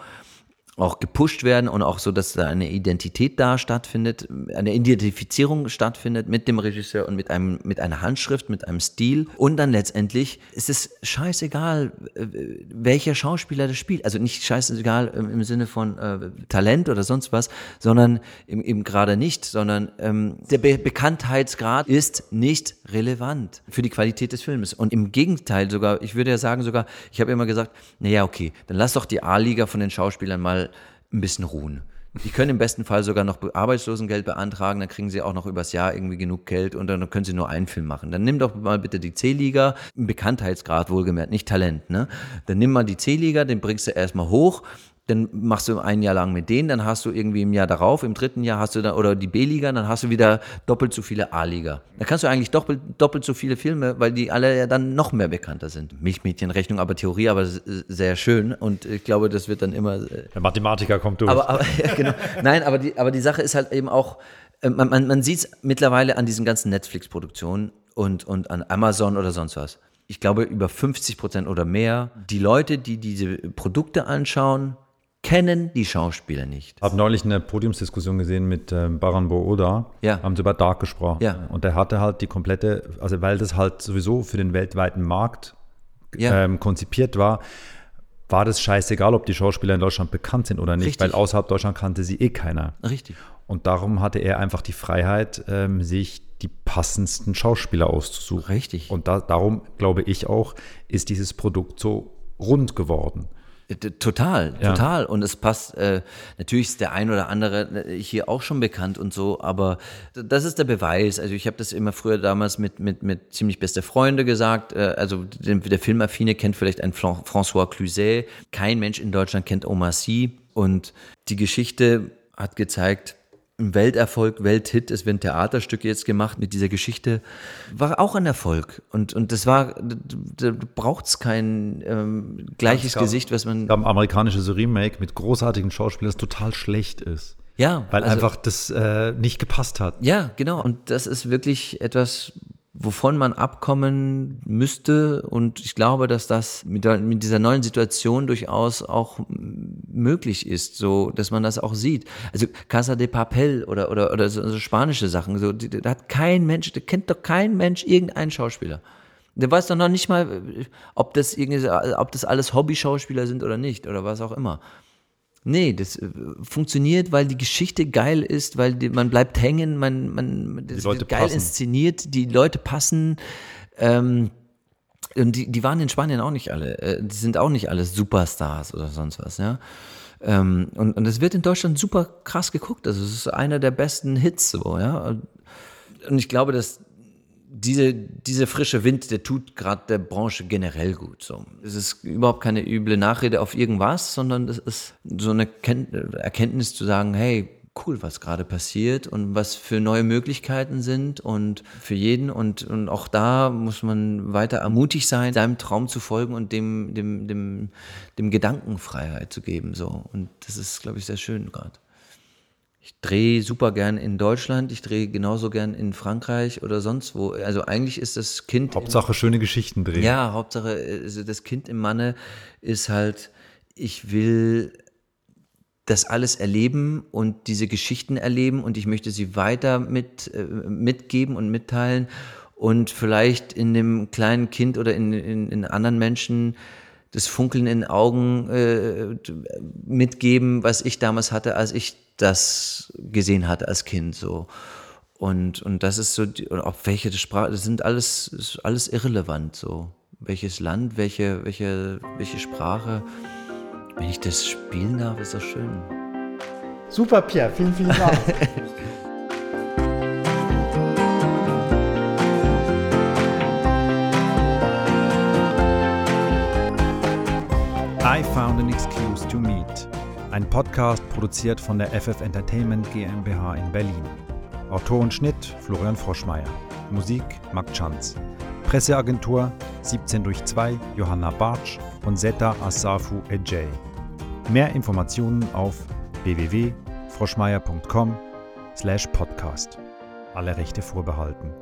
auch gepusht werden und auch so, dass da eine Identität da stattfindet, eine Identifizierung stattfindet mit dem Regisseur und mit einem, mit einer Handschrift, mit einem Stil. Und dann letztendlich ist es scheißegal, äh, welcher Schauspieler das spielt. Also nicht scheißegal im Sinne von äh, Talent oder sonst was, sondern eben, gerade nicht, sondern ähm, der Be Bekanntheitsgrad ist nicht relevant für die Qualität des Films. Und im Gegenteil sogar, ich würde ja sagen sogar, ich habe immer gesagt, naja, okay, dann lass doch die A-Liga von den Schauspielern mal ein bisschen ruhen. Die können im besten Fall sogar noch Arbeitslosengeld beantragen, dann kriegen sie auch noch übers Jahr irgendwie genug Geld und dann können sie nur einen Film machen. Dann nimm doch mal bitte die C-Liga, Bekanntheitsgrad wohlgemerkt, nicht Talent, ne? Dann nimm mal die C-Liga, den bringst du erstmal hoch, dann machst du ein Jahr lang mit denen, dann hast du irgendwie im Jahr darauf, im dritten Jahr hast du dann, oder die B-Liga, dann hast du wieder doppelt so viele A-Liga. Da kannst du eigentlich doppelt, doppelt so viele Filme, weil die alle ja dann noch mehr bekannter sind. Milchmädchenrechnung, aber Theorie, aber sehr schön und ich glaube, das wird dann immer. Äh, Der Mathematiker kommt durch. Aber, aber ja, genau. Nein, aber die, aber die Sache ist halt eben auch, äh, man, man, man sieht es mittlerweile an diesen ganzen Netflix-Produktionen und, und an Amazon oder sonst was. Ich glaube, über 50 Prozent oder mehr. Die Leute, die diese Produkte anschauen, kennen die Schauspieler nicht. Ich habe neulich eine Podiumsdiskussion gesehen mit ähm, Baran Booda. Ja. Haben sie über Dark gesprochen. Ja. Und der hatte halt die komplette, also weil das halt sowieso für den weltweiten Markt ja. ähm, konzipiert war, war das scheißegal, ob die Schauspieler in Deutschland bekannt sind oder nicht, Richtig. weil außerhalb Deutschland kannte sie eh keiner. Richtig. Und darum hatte er einfach die Freiheit, ähm, sich die passendsten Schauspieler auszusuchen. Richtig. Und da, darum glaube ich auch, ist dieses Produkt so rund geworden. Total, ja. total. Und es passt, äh, natürlich ist der ein oder andere äh, hier auch schon bekannt und so, aber das ist der Beweis. Also ich habe das immer früher damals mit, mit, mit ziemlich beste Freunde gesagt. Äh, also der, der Filmaffine kennt vielleicht einen François Cluzet. Kein Mensch in Deutschland kennt Omar Sy. Und die Geschichte hat gezeigt, Welterfolg, Welthit. Es werden Theaterstücke jetzt gemacht mit dieser Geschichte. War auch ein Erfolg. Und, und das war, da braucht es kein ähm, gleiches gab, Gesicht, was man. Es gab ein amerikanisches Remake mit großartigen Schauspielern, das total schlecht ist. Ja. Weil also, einfach das äh, nicht gepasst hat. Ja, genau. Und das ist wirklich etwas, wovon man abkommen müsste. Und ich glaube, dass das mit, der, mit, dieser neuen Situation durchaus auch möglich ist, so dass man das auch sieht. Also Casa de Papel oder oder oder so, so spanische Sachen, so da hat kein Mensch, da kennt doch kein Mensch irgendeinen Schauspieler. Der weiß doch noch nicht mal, ob das irgendwie, ob das alles Hobby-Schauspieler sind oder nicht oder was auch immer. Nee, das äh, funktioniert, weil die Geschichte geil ist, weil die, man bleibt hängen, man, man das wird geil passen. inszeniert, die Leute passen. Ähm, und die, die waren in Spanien auch nicht alle, äh, die sind auch nicht alle Superstars oder sonst was, ja. Ähm, und, und es wird in Deutschland super krass geguckt. Also es ist einer der besten Hits so, ja. Und ich glaube, dass diese, dieser frische Wind, der tut gerade der Branche generell gut. So. Es ist überhaupt keine üble Nachrede auf irgendwas, sondern es ist so eine Erkenntnis zu sagen, hey, cool, was gerade passiert und was für neue Möglichkeiten sind und für jeden. Und, und auch da muss man weiter ermutigt sein, seinem Traum zu folgen und dem, dem, dem, dem Gedankenfreiheit zu geben. So. Und das ist, glaube ich, sehr schön gerade. Ich drehe super gern in Deutschland, ich drehe genauso gern in Frankreich oder sonst wo. Also eigentlich ist das Kind. Hauptsache schöne Geschichten drehen. Ja, Hauptsache, also das Kind im Manne ist halt, ich will das alles erleben und diese Geschichten erleben und ich möchte sie weiter mit, äh, mitgeben und mitteilen und vielleicht in dem kleinen Kind oder in, in, in anderen Menschen das Funkeln in den Augen äh, mitgeben, was ich damals hatte, als ich das gesehen hat als Kind so. Und, und das ist so, die, ob welche Sprache, das sind alles, ist alles irrelevant so. Welches Land, welche, welche, welche Sprache. Wenn ich das spielen darf, ist das schön. Super, Pierre, vielen, vielen Dank. I found an excuse to meet. Ein Podcast produziert von der FF Entertainment GmbH in Berlin. Autor und Schnitt Florian Froschmeier. Musik Marc Chanz. Presseagentur 17 durch 2 Johanna Bartsch und Zeta Asafu Ejay. Mehr Informationen auf www.froschmeier.com slash podcast. Alle Rechte vorbehalten.